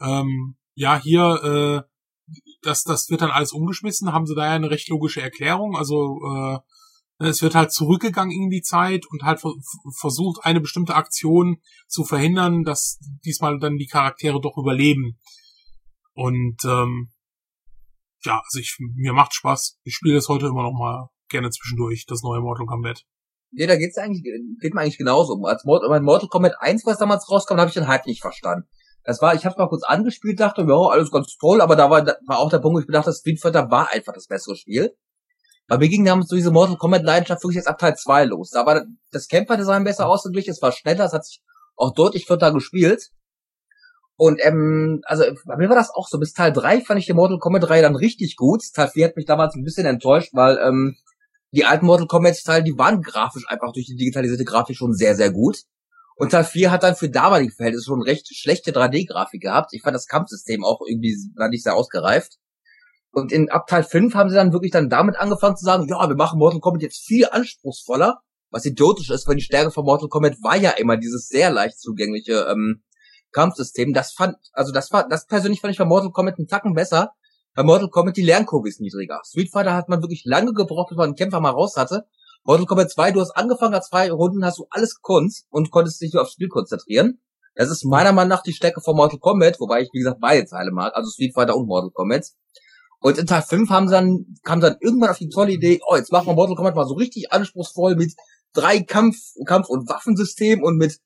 ähm, ja, hier, äh, das, das wird dann alles umgeschmissen, haben sie da ja eine recht logische Erklärung. Also äh, es wird halt zurückgegangen in die Zeit und halt ver versucht, eine bestimmte Aktion zu verhindern, dass diesmal dann die Charaktere doch überleben. Und ähm, ja, also ich, mir macht Spaß. Ich spiele das heute immer noch mal gerne zwischendurch, das neue Mortal Kombat. Nee, da geht's eigentlich, geht mir eigentlich genauso. Als Mortal, mein Mortal Kombat 1, was damals rauskam, habe ich den Hype nicht verstanden. Das war, ich habe mal kurz angespielt, dachte, ja, alles ganz toll, aber da war, da war auch der Punkt, wo ich mir dachte, Street Fighter war einfach das bessere Spiel. Bei mir ging damals so diese Mortal Kombat Leidenschaft wirklich jetzt ab Teil 2 los. Da war das Camper-Design besser ausgeglichen, es war schneller, es hat sich auch deutlich flotter gespielt. Und ähm, also bei mir war das auch so. Bis Teil 3 fand ich die Mortal Kombat Reihe dann richtig gut. Teil 4 hat mich damals ein bisschen enttäuscht, weil ähm, die alten Mortal Kombat Teile, die waren grafisch einfach durch die digitalisierte Grafik schon sehr, sehr gut. Und Teil 4 hat dann für damalige Verhältnisse schon recht schlechte 3D-Grafik gehabt. Ich fand das Kampfsystem auch irgendwie war nicht sehr ausgereift. Und in ab Teil 5 haben sie dann wirklich dann damit angefangen zu sagen, ja, wir machen Mortal Kombat jetzt viel anspruchsvoller, was idiotisch ist, weil die Stärke von Mortal Kombat war ja immer dieses sehr leicht zugängliche ähm, Kampfsystem. Das fand, also das war, das persönlich fand ich bei Mortal Kombat einen Tacken besser. Bei Mortal Kombat die Lernkurve ist niedriger. Street Fighter hat man wirklich lange gebraucht, bis man einen Kämpfer mal raus hatte. Mortal Kombat 2, du hast angefangen, als zwei Runden hast du alles gekonnt und konntest dich nur aufs Spiel konzentrieren. Das ist meiner Meinung nach die Stärke von Mortal Kombat, wobei ich, wie gesagt, beide Teile mag, also Street Fighter und Mortal Kombat. Und in Teil 5 haben sie dann, kam dann irgendwann auf die tolle Idee, oh, jetzt machen wir Mortal Kombat mal so richtig anspruchsvoll mit drei Kampf, Kampf- und Waffensystemen und mit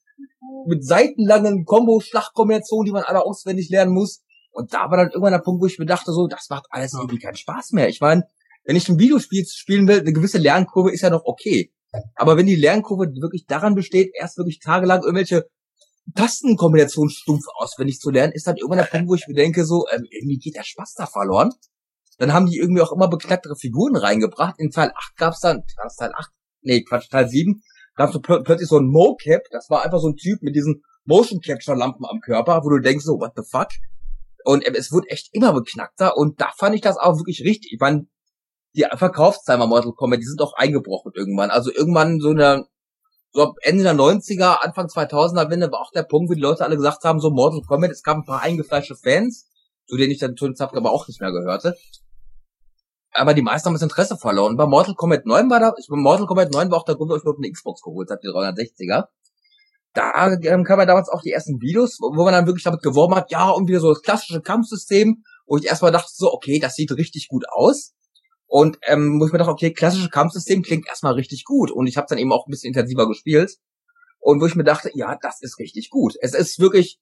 mit seitenlangen Combo-Schlachtkombinationen, die man alle auswendig lernen muss. Und da war dann irgendwann der Punkt, wo ich mir dachte, so, das macht alles irgendwie keinen Spaß mehr. Ich meine, wenn ich ein Videospiel spielen will, eine gewisse Lernkurve ist ja noch okay. Aber wenn die Lernkurve wirklich daran besteht, erst wirklich tagelang irgendwelche Tastenkombinationen stumpf auswendig zu lernen, ist dann irgendwann der Punkt, wo ich mir denke, so, ähm, irgendwie geht der Spaß da verloren. Dann haben die irgendwie auch immer beknacktere Figuren reingebracht. In Teil 8 gab's dann, Teil 8? Nee, Quatsch, Teil 7 gab es pl plötzlich so ein Mocap, das war einfach so ein Typ mit diesen Motion Capture Lampen am Körper, wo du denkst so, what the fuck? Und es wurde echt immer beknackter und da fand ich das auch wirklich richtig. Ich meine, die Verkaufszahlen bei Mortal Kombat, die sind auch eingebrochen irgendwann. Also irgendwann so eine, so Ende der 90er, Anfang 2000er Wende war auch der Punkt, wo die Leute alle gesagt haben, so Mortal Kombat, es gab ein paar eingefleischte Fans, zu denen ich dann dem Zeitpunkt aber auch nicht mehr gehörte aber die meisten haben das Interesse verloren. Bei Mortal Kombat 9 war da, bei Mortal Kombat 9 war auch der Grund, warum ich überhaupt eine Xbox geholt habe, die 360er. Da ähm, kam ja damals auch die ersten Videos, wo man dann wirklich damit geworben hat, ja, und wieder so das klassische Kampfsystem, wo ich erstmal dachte so, okay, das sieht richtig gut aus. Und ähm, wo ich mir dachte, okay, klassische Kampfsystem klingt erstmal richtig gut. Und ich habe dann eben auch ein bisschen intensiver gespielt. Und wo ich mir dachte, ja, das ist richtig gut. Es ist wirklich,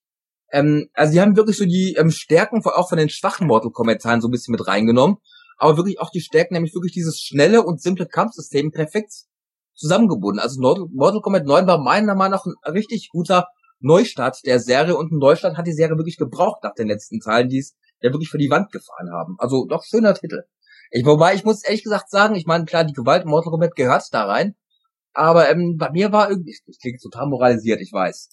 ähm, also die haben wirklich so die ähm, Stärken auch von den schwachen Mortal Kombat-Zahlen so ein bisschen mit reingenommen aber wirklich auch die Stärken, nämlich wirklich dieses schnelle und simple Kampfsystem perfekt zusammengebunden. Also Mortal Kombat 9 war meiner Meinung nach ein richtig guter Neustart der Serie und ein Neustart hat die Serie wirklich gebraucht nach den letzten Teilen, die es ja wirklich für die Wand gefahren haben. Also doch schöner Titel. Ich, wobei ich muss ehrlich gesagt sagen, ich meine, klar, die Gewalt in Mortal Kombat gehört da rein, aber ähm, bei mir war irgendwie, das klingt total moralisiert, ich weiß.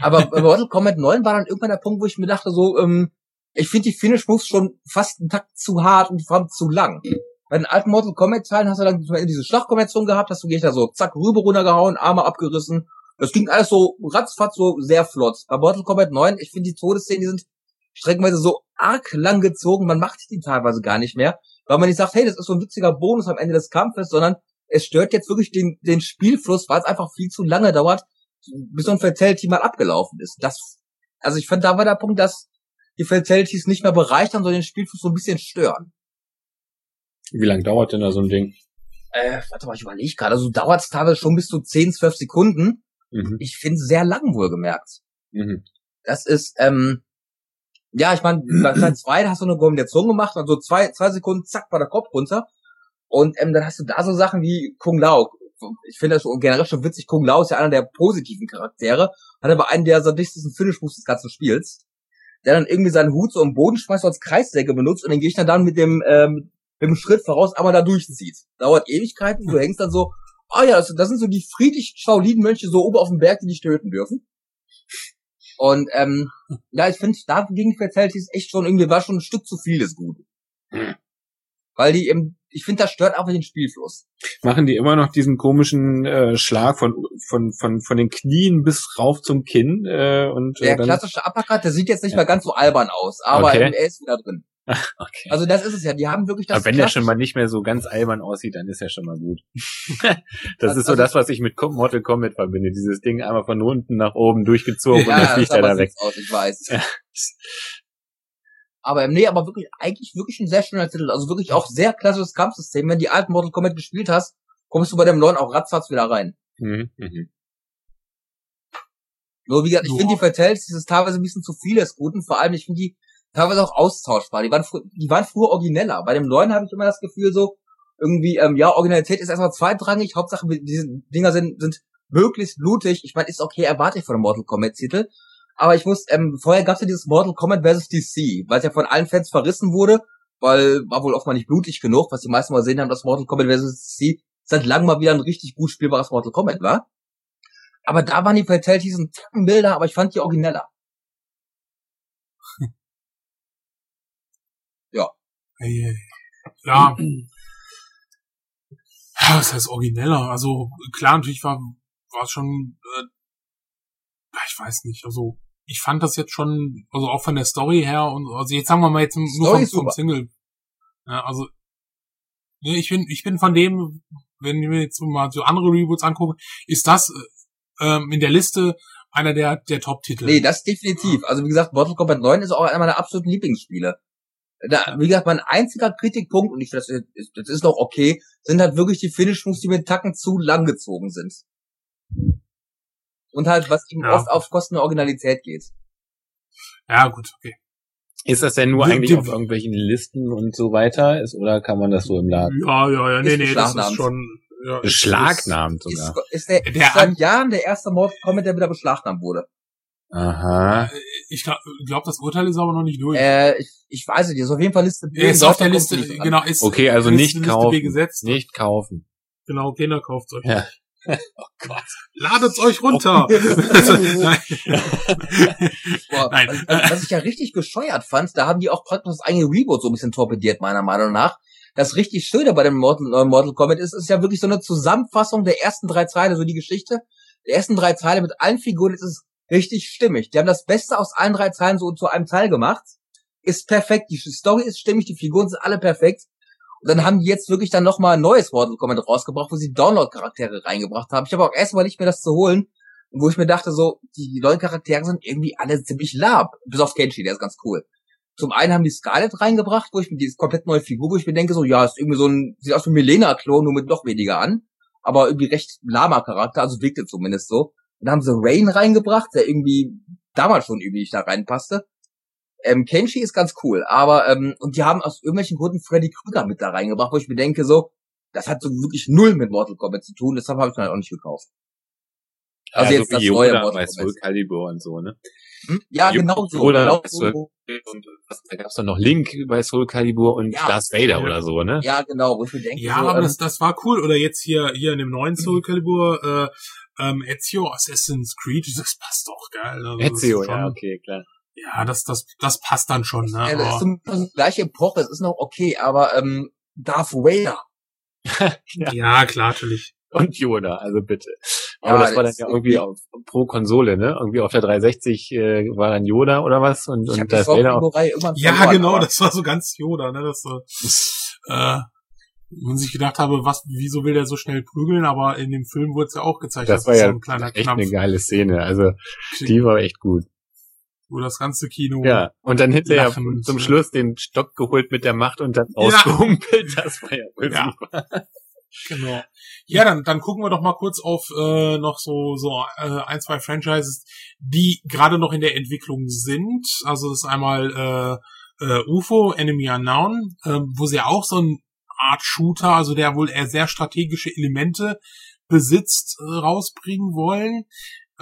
Aber bei Mortal Kombat 9 war dann irgendwann der Punkt, wo ich mir dachte, so, ähm, ich finde die Finish Moves schon fast einen Takt zu hart und vor allem zu lang. Bei den alten Mortal Kombat Teilen hast du dann diese Schlachtkombination gehabt, hast du gleich da so zack rüber runtergehauen, Arme abgerissen. Das ging alles so ratzfatz so sehr flott. Bei Mortal Kombat 9, ich finde die Todesszenen, die sind streckenweise so arg lang gezogen, man macht die teilweise gar nicht mehr, weil man nicht sagt, hey, das ist so ein witziger Bonus am Ende des Kampfes, sondern es stört jetzt wirklich den, den Spielfluss, weil es einfach viel zu lange dauert, bis so ein Fatality mal abgelaufen ist. Das, also ich fand, da war der Punkt, dass die Fatalities nicht mehr bereichern, sondern den Spielfluss so ein bisschen stören. Wie lang dauert denn da so ein Ding? Äh, warte mal, ich überlege gerade. Also dauert es teilweise schon bis zu 10, 12 Sekunden. Mhm. Ich finde sehr lang wohlgemerkt. Mhm. Das ist, ähm, ja, ich meine, bei Teil 2 hast du eine Kombination gemacht und so zwei, zwei Sekunden, zack, war der Kopf runter. Und ähm, dann hast du da so Sachen wie Kung Lao. Ich finde das generell schon witzig. Kung Lao ist ja einer der positiven Charaktere, hat aber einen der sadistischsten Finish-Moves des ganzen Spiels der dann irgendwie seinen Hut so im Boden schmeißt, als Kreissäge benutzt und den Gegner dann mit dem, ähm, mit dem Schritt voraus einmal da durchzieht. Dauert Ewigkeiten, du hängst dann so, ah oh ja, das, das sind so die friedlichen Shaolin-Mönche so oben auf dem Berg, die dich töten dürfen. Und ähm, ja, ich finde, da ging Fatalities echt schon irgendwie, war schon ein Stück zu viel des Guten. Weil die eben ich finde, das stört einfach den Spielfluss. Machen die immer noch diesen komischen äh, Schlag von, von, von, von den Knien bis rauf zum Kinn? Äh, und, äh, der dann... klassische Uppercut, der sieht jetzt nicht ja. mehr ganz so albern aus, aber okay. er ist wieder drin. Okay. Also das ist es ja. Die haben wirklich das. Aber wenn der schon mal nicht mehr so ganz albern aussieht, dann ist er schon mal gut. das also, ist so das, was ich mit Mortal Kombat verbinde. Dieses Ding einmal von unten nach oben durchgezogen ja, und dann fliegt er da weg. Aus, ich weiß. Aber nee, aber wirklich, eigentlich wirklich ein sehr schöner Titel. Also wirklich auch sehr klassisches Kampfsystem. Wenn du die alten Mortal Kombat gespielt hast, kommst du bei dem neuen auch ratzfatz wieder rein. Mhm. Mhm. Nur wie gesagt, ich finde die Fatalities ist teilweise ein bisschen zu viel des Guten. Vor allem, ich finde die teilweise auch austauschbar. Die waren, die waren früher origineller. Bei dem neuen habe ich immer das Gefühl so, irgendwie, ähm, ja, Originalität ist erstmal zweitrangig, Hauptsache diese Dinger sind, sind möglichst blutig. Ich meine, ist okay, erwarte ich von einem Mortal Kombat Titel. Aber ich muss, ähm, vorher gab es ja dieses Mortal Kombat vs. DC, weil es ja von allen Fans verrissen wurde, weil war wohl oft mal nicht blutig genug, was die meisten mal gesehen haben, dass Mortal Kombat vs. DC seit langem mal wieder ein richtig gut spielbares Mortal Kombat war. Aber da waren die Fatalities ein Tacken milder, aber ich fand die origineller. ja. Hey, ja. Ja, was heißt origineller? Also klar, natürlich war war es schon, äh, ich weiß nicht, also ich fand das jetzt schon, also auch von der Story her und also jetzt sagen wir mal jetzt nur Story vom, vom Single. Ja, also ja, ich bin ich bin von dem, wenn ich mir jetzt mal so andere Reboots angucke, ist das äh, ähm, in der Liste einer der der Top-Titel. Nee, das definitiv. Also wie gesagt, Mortal Kombat 9 ist auch einer meiner absoluten Lieblingsspiele. Da, wie gesagt, mein einziger Kritikpunkt, und ich finde, das ist, das ist noch okay, sind halt wirklich die Finish-Moves, die mit Tacken zu lang gezogen sind. Und halt, was ihm Ja. oft auf Kosten der Originalität geht. Ja, gut, okay. Ist das denn nur Die- eigentlich die- auf irgendwelchen Listen und so weiter? Ist, oder kann man das so im Laden? Ja, ja, ja, nee, Ist nee, das ist beschlagnahmt. schon ja, ist- Beschlagnahmt Ist, sogar. ist der, Der ist seit Jahren der erste Kombat, der wieder beschlagnahmt wurde. Aha. ist- Ich glaube, glaub, das Urteil ist aber noch nicht durch. Äh, ich, ich weiß es nicht, ist auf jeden Fall Liste B. er ist auf der Liste, genau, ist Okay, also Liste- nicht Liste kaufen. B gesetzt. Nicht kaufen. Genau, Kinder kauft euch. Ja. Oh Gott. Ladet's euch runter. Also. Boah, Nein. Was, was ich ja richtig bescheuert fand, da haben die auch praktisch das eigene Reboot so ein bisschen torpediert, meiner Meinung nach. Das richtig Schöne bei dem Mortal, neuen Mortal Kombat ist, ist ja wirklich so eine Zusammenfassung der ersten drei Teile, so die Geschichte. Der ersten drei Teile mit allen Figuren ist es richtig stimmig. Die haben das Beste aus allen drei Teilen so zu einem Teil gemacht. Ist perfekt. Die Story ist stimmig, die Figuren sind alle perfekt. Und dann haben die jetzt wirklich dann nochmal ein neues Mortal Kombat rausgebracht, wo sie Download-Charaktere reingebracht haben. Ich habe auch erstmal nicht mehr das zu holen, wo ich mir dachte, so, die neuen Charaktere sind irgendwie alle ziemlich lab. Bis auf Kenshi, der ist ganz cool. Zum einen haben die Scarlet reingebracht, wo ich mir, die komplett neue Figur, wo ich mir denke, so, ja, ist irgendwie so ein, sieht aus wie ein Milena-Klon, nur mit noch weniger an. Aber irgendwie recht lahmer Charakter, also wirkte zumindest so. Dann haben sie Rain reingebracht, der irgendwie damals schon irgendwie nicht da reinpasste. Ähm, Kenshi ist ganz cool, aber, ähm, und die haben aus irgendwelchen Gründen Freddy Krueger mit da reingebracht, wo ich mir denke, so, das hat so wirklich null mit Mortal Kombat zu tun, deshalb habe ich mir halt auch nicht gekauft. Also ja, jetzt so das neue Yoda Mortal bei Kombat. Soul Calibur und so, ne? Hm? Ja, Yoda genau so. Oder Genau so. und was, da gab's doch noch Link bei Soul Calibur und Ja. Darth Vader Ja. oder so, ne? Ja, genau, wo ich mir denke, Ja, so, aber ähm, das, das war cool. Oder jetzt hier, hier in dem neuen Soul Calibur, äh, ähm, Ezio Assassin's Creed, das passt doch geil. Also Ezio, ja, okay, klar. Ja, das, das, das passt dann schon, ne? ja, das ist so die gleiche Epoche, es ist noch okay, aber ähm, Darth Vader. ja, klar, natürlich. Und Yoda, also bitte. Ja, Aber das war dann das ja ist irgendwie auf, pro Konsole, ne? Irgendwie auf der 360 äh, war dann Yoda oder was und, Ich und Darth Vader auf, Ja, verloren, genau, aber- das war so ganz Yoda, ne? Das, äh, äh, man sich gedacht habe, was, wieso will der so schnell prügeln, aber in dem Film wurde es ja auch gezeigt, das dass war ja so ein kleiner echt Knampf, eine geile Szene. Also die war echt gut. Wo das ganze Kino Ja, und dann hinterher Lachen, zum. Schluss den Stock geholt mit der Macht und dann Ja. ausgehumpelt. Das war ja wohl Ja. super. Genau. Ja, dann, dann gucken wir doch mal kurz auf äh, noch so so äh, ein, zwei Franchises, die gerade noch in der Entwicklung sind. Also das ist einmal äh, äh, UFO, Enemy Unknown, äh, wo sie auch so eine Art Shooter, also der wohl eher sehr strategische Elemente besitzt, äh, rausbringen wollen.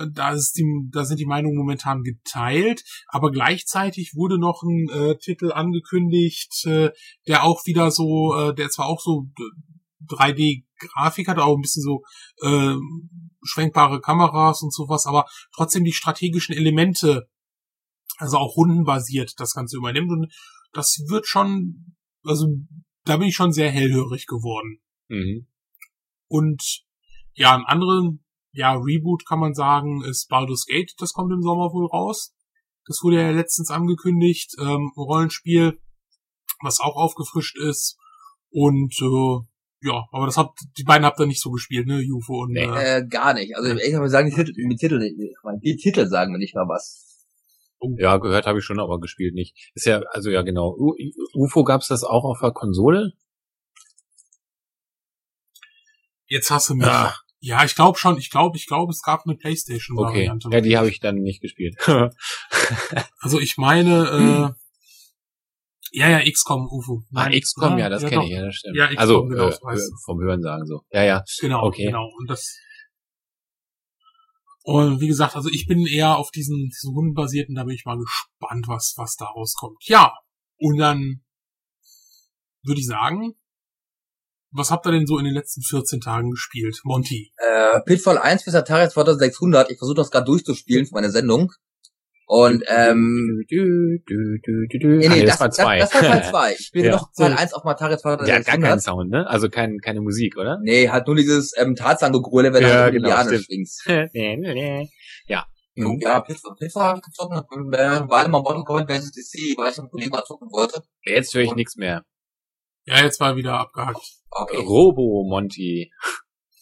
Äh, Da, ist die, da sind die Meinungen momentan geteilt, aber gleichzeitig wurde noch ein äh, Titel angekündigt, äh, der auch wieder so, äh, der zwar auch so 3D-Grafik hat, auch ein bisschen so äh, schwenkbare Kameras und sowas, aber trotzdem die strategischen Elemente, also auch rundenbasiert, das Ganze übernimmt. Und das wird schon, also da bin ich schon sehr hellhörig geworden. Mhm. Und ja, ein anderen, ja, Reboot kann man sagen, ist Baldur's Gate, das kommt im Sommer wohl raus. Das wurde ja letztens angekündigt, ähm, Rollenspiel, was auch aufgefrischt ist. Und äh, ja, aber das habt, die beiden habt ihr nicht so gespielt, ne, Jufo und Nee. äh, Äh, gar nicht. Also ich muss sagen, die Titel, die Titel, die Titel sagen mir nicht mal was. Ja, gehört habe ich schon, aber gespielt nicht. Ist ja, also ja genau. U UFO gab's das auch auf der Konsole? jetzt hast du mich. Ah. Ja, ich glaube schon, ich glaube, ich glaube, es gab eine Okay. Playstation-Variante. Ja, die habe ich dann nicht gespielt. Also ich meine, äh, Ja, ja, XCOM, UFO. Ah, XCOM, ja, das kenne doch. ich, ja, das stimmt. Ja, XCOM, also, genau, äh, vom Hören sagen so. Ja, ja. Genau, Okay. genau. Und das. Und wie gesagt, also ich bin eher auf diesen, diesen rundenbasierten, da bin ich mal gespannt, was, was da rauskommt. Ja. Und dann würde ich sagen, was habt ihr denn so in den letzten 14 Tagen gespielt? Monty. Äh, Pitfall 1 bis Atari 2600. Ich versuche das gerade durchzuspielen für meine Sendung. Und, ähm, Du, du, du, du, du, du. nee, nee, das, das, war das, zwei. das war Teil 2. Ich spiele Ja. noch Teil 1 auf dem Atari 2600. Der hat gar keinen Sound, ne? Also kein, keine Musik, oder? Nee, halt nur dieses ähm, Tarzan-Gegröle, wenn Ja, du über die genau, stimmt. schwingst. nee, nee, nee. Mhm. Ja, Pitfall, Pitfall habe ich gezockt, äh, weil mal Mortal Kombat vs. DC, weil ich einen Kollegen mal zocken wollte. Jetzt höre ich nichts mehr. Ja, jetzt war wieder abgehackt. Okay. Robo Monty.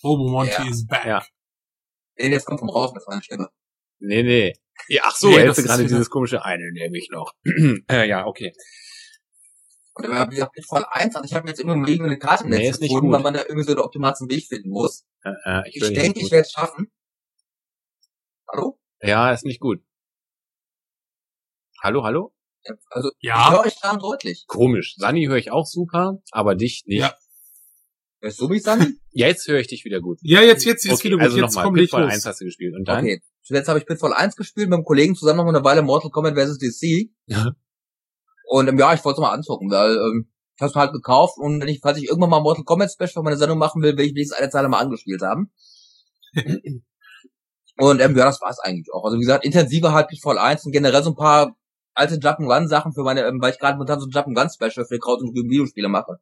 Robo Monty Ja. is back. Ja. Nee, jetzt kommt vom raus mit meiner Stimme. Nee, nee. Ja, ach so, Nee, er das hätte ist gerade wieder- dieses komische eine nehme ich noch. äh, ja, okay. Und dann wie gesagt, Pitfall 1, also ich habe mir jetzt immer irgendwie eine Karte im Nee, Netz ist nicht gefunden, gut. weil man da irgendwie so den optimalsten Weg finden muss. Äh, äh, ich Ich, denke, ich werde es schaffen. Hallo? Ja, ist nicht gut. Hallo, hallo? Ja, Also, ich Ja, höre euch dran deutlich. Komisch. Sani höre ich auch super, aber dich nicht. Ja. Hörst du mich, Sani? Jetzt höre ich dich wieder gut. ja, jetzt, jetzt, jetzt okay, wieder gut. also jetzt nochmal, Pitfall los. 1 hast du gespielt. Und dann? Okay. Zuletzt habe ich Pitfall 1 gespielt, mit einem Kollegen zusammen noch mal eine Weile Mortal Kombat vs. DC. Ja. Und ähm, ja, ich wollte es mal anzocken, weil ähm, ich habe es mir halt gekauft und wenn ich, falls ich irgendwann mal Mortal Kombat Special für meine Sendung machen will, will ich wenigstens eine Zeile mal angespielt haben. und ähm, ja, das war's eigentlich auch. Also wie gesagt, intensiver halt Pitfall 1 und generell so ein paar alte Jump'n'Run-Sachen für meine, ähm, weil ich gerade momentan so ein Jump'n'Run-Special für die Kraut und Rüben Videospiele mache.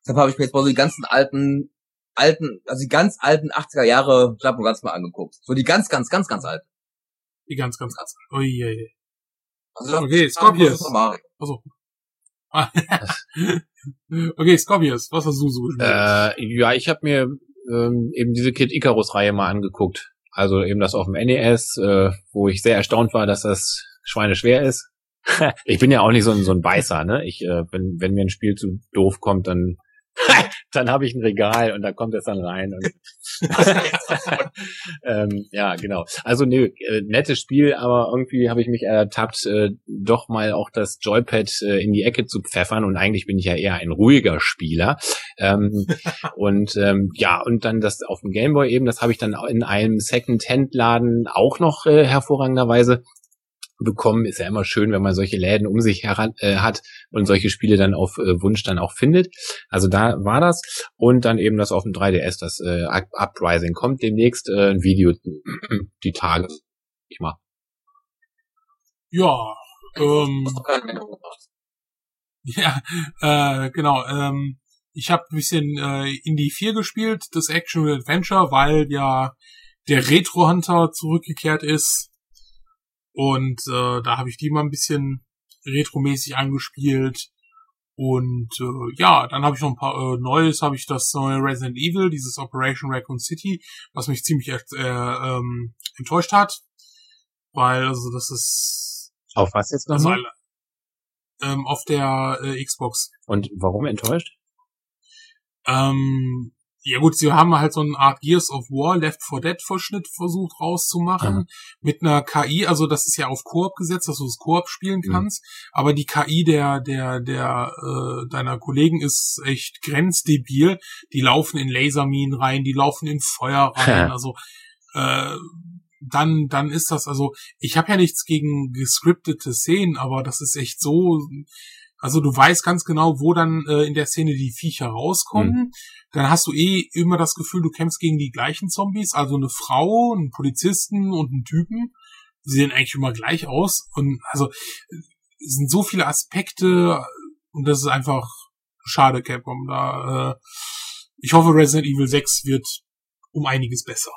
Deshalb habe ich mir jetzt mal so die ganzen alten, alten, also die ganz alten 80er Jahre Jump'n'Runs mal angeguckt. So die ganz, ganz, ganz, ganz alten. Die ganz, ganz, ganz. Ui, ui, ui. Also, Okay, Scorpius. Also. okay, Scorpius, was hast du so gespielt? Äh, ja, ich habe mir ähm, eben diese Kid Icarus-Reihe mal angeguckt. Also eben das auf dem NES, äh, wo ich sehr erstaunt war, dass das schweineschwer ist. ich bin ja auch nicht so ein, so ein Beißer, ne? Ich, äh, wenn, wenn mir ein Spiel zu doof kommt, dann dann habe ich ein Regal und da kommt es dann rein. Und ähm, ja, genau. Also nö, äh, nettes Spiel, aber irgendwie habe ich mich ertappt, äh, doch mal auch das Joypad äh, in die Ecke zu pfeffern und eigentlich bin ich ja eher ein ruhiger Spieler. Ähm, und ähm, ja, und dann das auf dem Gameboy eben, das habe ich dann in einem Second-Hand-Laden auch noch äh, hervorragenderweise bekommen. Ist ja immer schön, wenn man solche Läden um sich heran, äh, hat und solche Spiele dann auf äh, Wunsch dann auch findet. Also da war das. Und dann eben das auf dem 3DS, das äh, Up- Uprising kommt demnächst äh, ein Video die Tage. Ich mal. ja, ähm, ja, äh, genau, ähm, ich habe ein bisschen äh, Indie 4 gespielt, das Action Adventure, weil ja der Retro Hunter zurückgekehrt ist. Und äh, da habe ich die mal ein bisschen retromäßig angespielt. Und äh, ja, dann habe ich noch ein paar äh, Neues, habe ich das neue Resident Evil, dieses Operation Raccoon City, was mich ziemlich äh, ähm, enttäuscht hat. Weil, also das ist Auf was jetzt nochmal? ähm, auf der äh, Xbox. Und warum enttäuscht? Ähm, ja gut, sie haben halt so eine Art Gears of War Left 4 Dead Verschnitt versucht rauszumachen Mhm. mit einer KI, also das ist ja auf Koop gesetzt, dass du es Koop spielen Mhm. kannst, aber die KI der der der äh, deiner Kollegen ist echt grenzdebil, die laufen in Laserminen rein, die laufen in Feuer rein, also äh, dann dann ist das also, ich habe ja nichts gegen gescriptete Szenen, aber das ist echt so also du weißt ganz genau, wo dann äh, in der Szene die Viecher rauskommen. Mhm. Dann hast du eh immer das Gefühl, du kämpfst gegen die gleichen Zombies, also eine Frau, einen Polizisten und einen Typen. Sie sehen eigentlich immer gleich aus. Und also es sind so viele Aspekte und das ist einfach schade, Capcom. Da, äh, ich hoffe, Resident Evil 6 wird um einiges besser.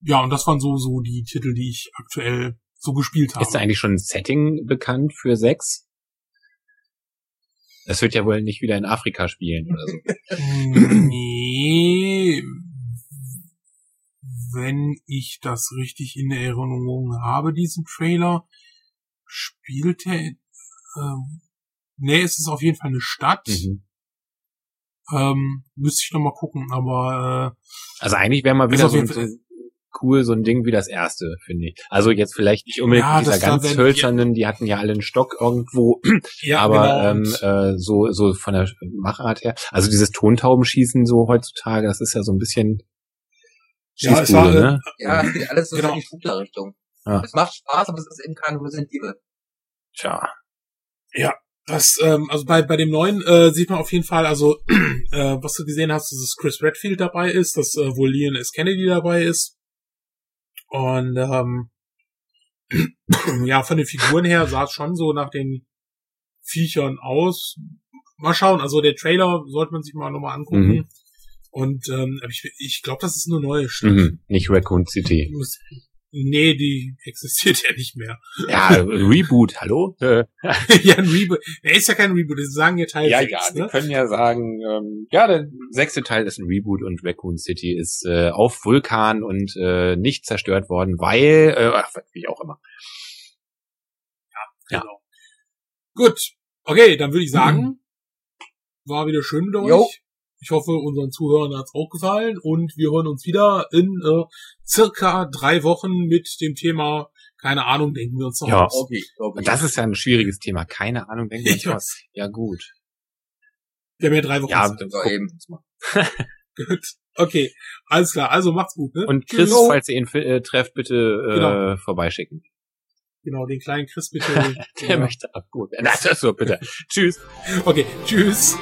Ja, und das waren so, so die Titel, die ich aktuell so gespielt habe. Ist da eigentlich schon ein Setting bekannt für 6? Es wird ja wohl nicht wieder in Afrika spielen oder so. nee. Wenn ich das richtig in Erinnerung habe, diesen Trailer, spielt er. ähm, nee, es ist auf jeden Fall eine Stadt. Mhm. Ähm, müsste ich noch mal gucken, aber äh, also eigentlich wäre mal wieder so ein, cool, so ein Ding wie das erste, finde ich. Also jetzt vielleicht nicht unbedingt Ja, dieser ganz hölzernen, die hatten ja alle einen Stock irgendwo, Ja, aber genau. ähm, äh, so so von der Machart her. Also dieses Tontaubenschießen so heutzutage, das ist ja so ein bisschen Ja, es war, äh, ne? Ja, es geht alles so Genau. in die Shooter-Richtung. Ja. Es macht Spaß, aber es ist eben kein Resident Evil. Tja. Das, ähm, also bei, bei dem neuen äh, sieht man auf jeden Fall, also äh, was du gesehen hast, dass Chris Redfield dabei ist, dass äh, wohl Leon S. Kennedy dabei ist. Und ähm, ja, von den Figuren her sah es schon so nach den Viechern aus. Mal schauen, also der Trailer sollte man sich mal nochmal angucken. Mhm. Und ähm, ich, ich glaube, das ist eine neue Stadt. Mhm. Nicht Raccoon City. Nee, die existiert ja nicht mehr. Ja, Reboot, hallo? Ja, ein Reboot. Er ist ja kein Reboot, sie sagen ja Teil ja, 6, ja, wir ne? können ja sagen, ähm, ja, der sechste Teil ist ein Reboot und Raccoon City ist äh, auf Vulkan und äh, nicht zerstört worden, weil, äh, ach, wie auch immer. Ja. Genau. Gut. Okay, dann würde ich sagen, war wieder schön mit euch. Jo. Ich hoffe, unseren Zuhörern hat's auch gefallen und wir hören uns wieder in äh, circa drei Wochen mit dem Thema, keine Ahnung, denken wir uns noch Ja. aus. Okay, okay. Und das ist ja ein schwieriges Thema. Keine Ahnung, denken wir uns was. weiß. Ja, gut. Wir haben ja drei Wochen. Ja, gucken eben. Gut. Okay, alles klar. Also macht's gut. Ne? Und Chris, Jo. falls ihr ihn äh, trefft, bitte äh, Genau. vorbeischicken. Genau, den kleinen Chris bitte. Der Ja. möchte abgeholt werden. Das ist so, bitte. Tschüss. Okay, tschüss.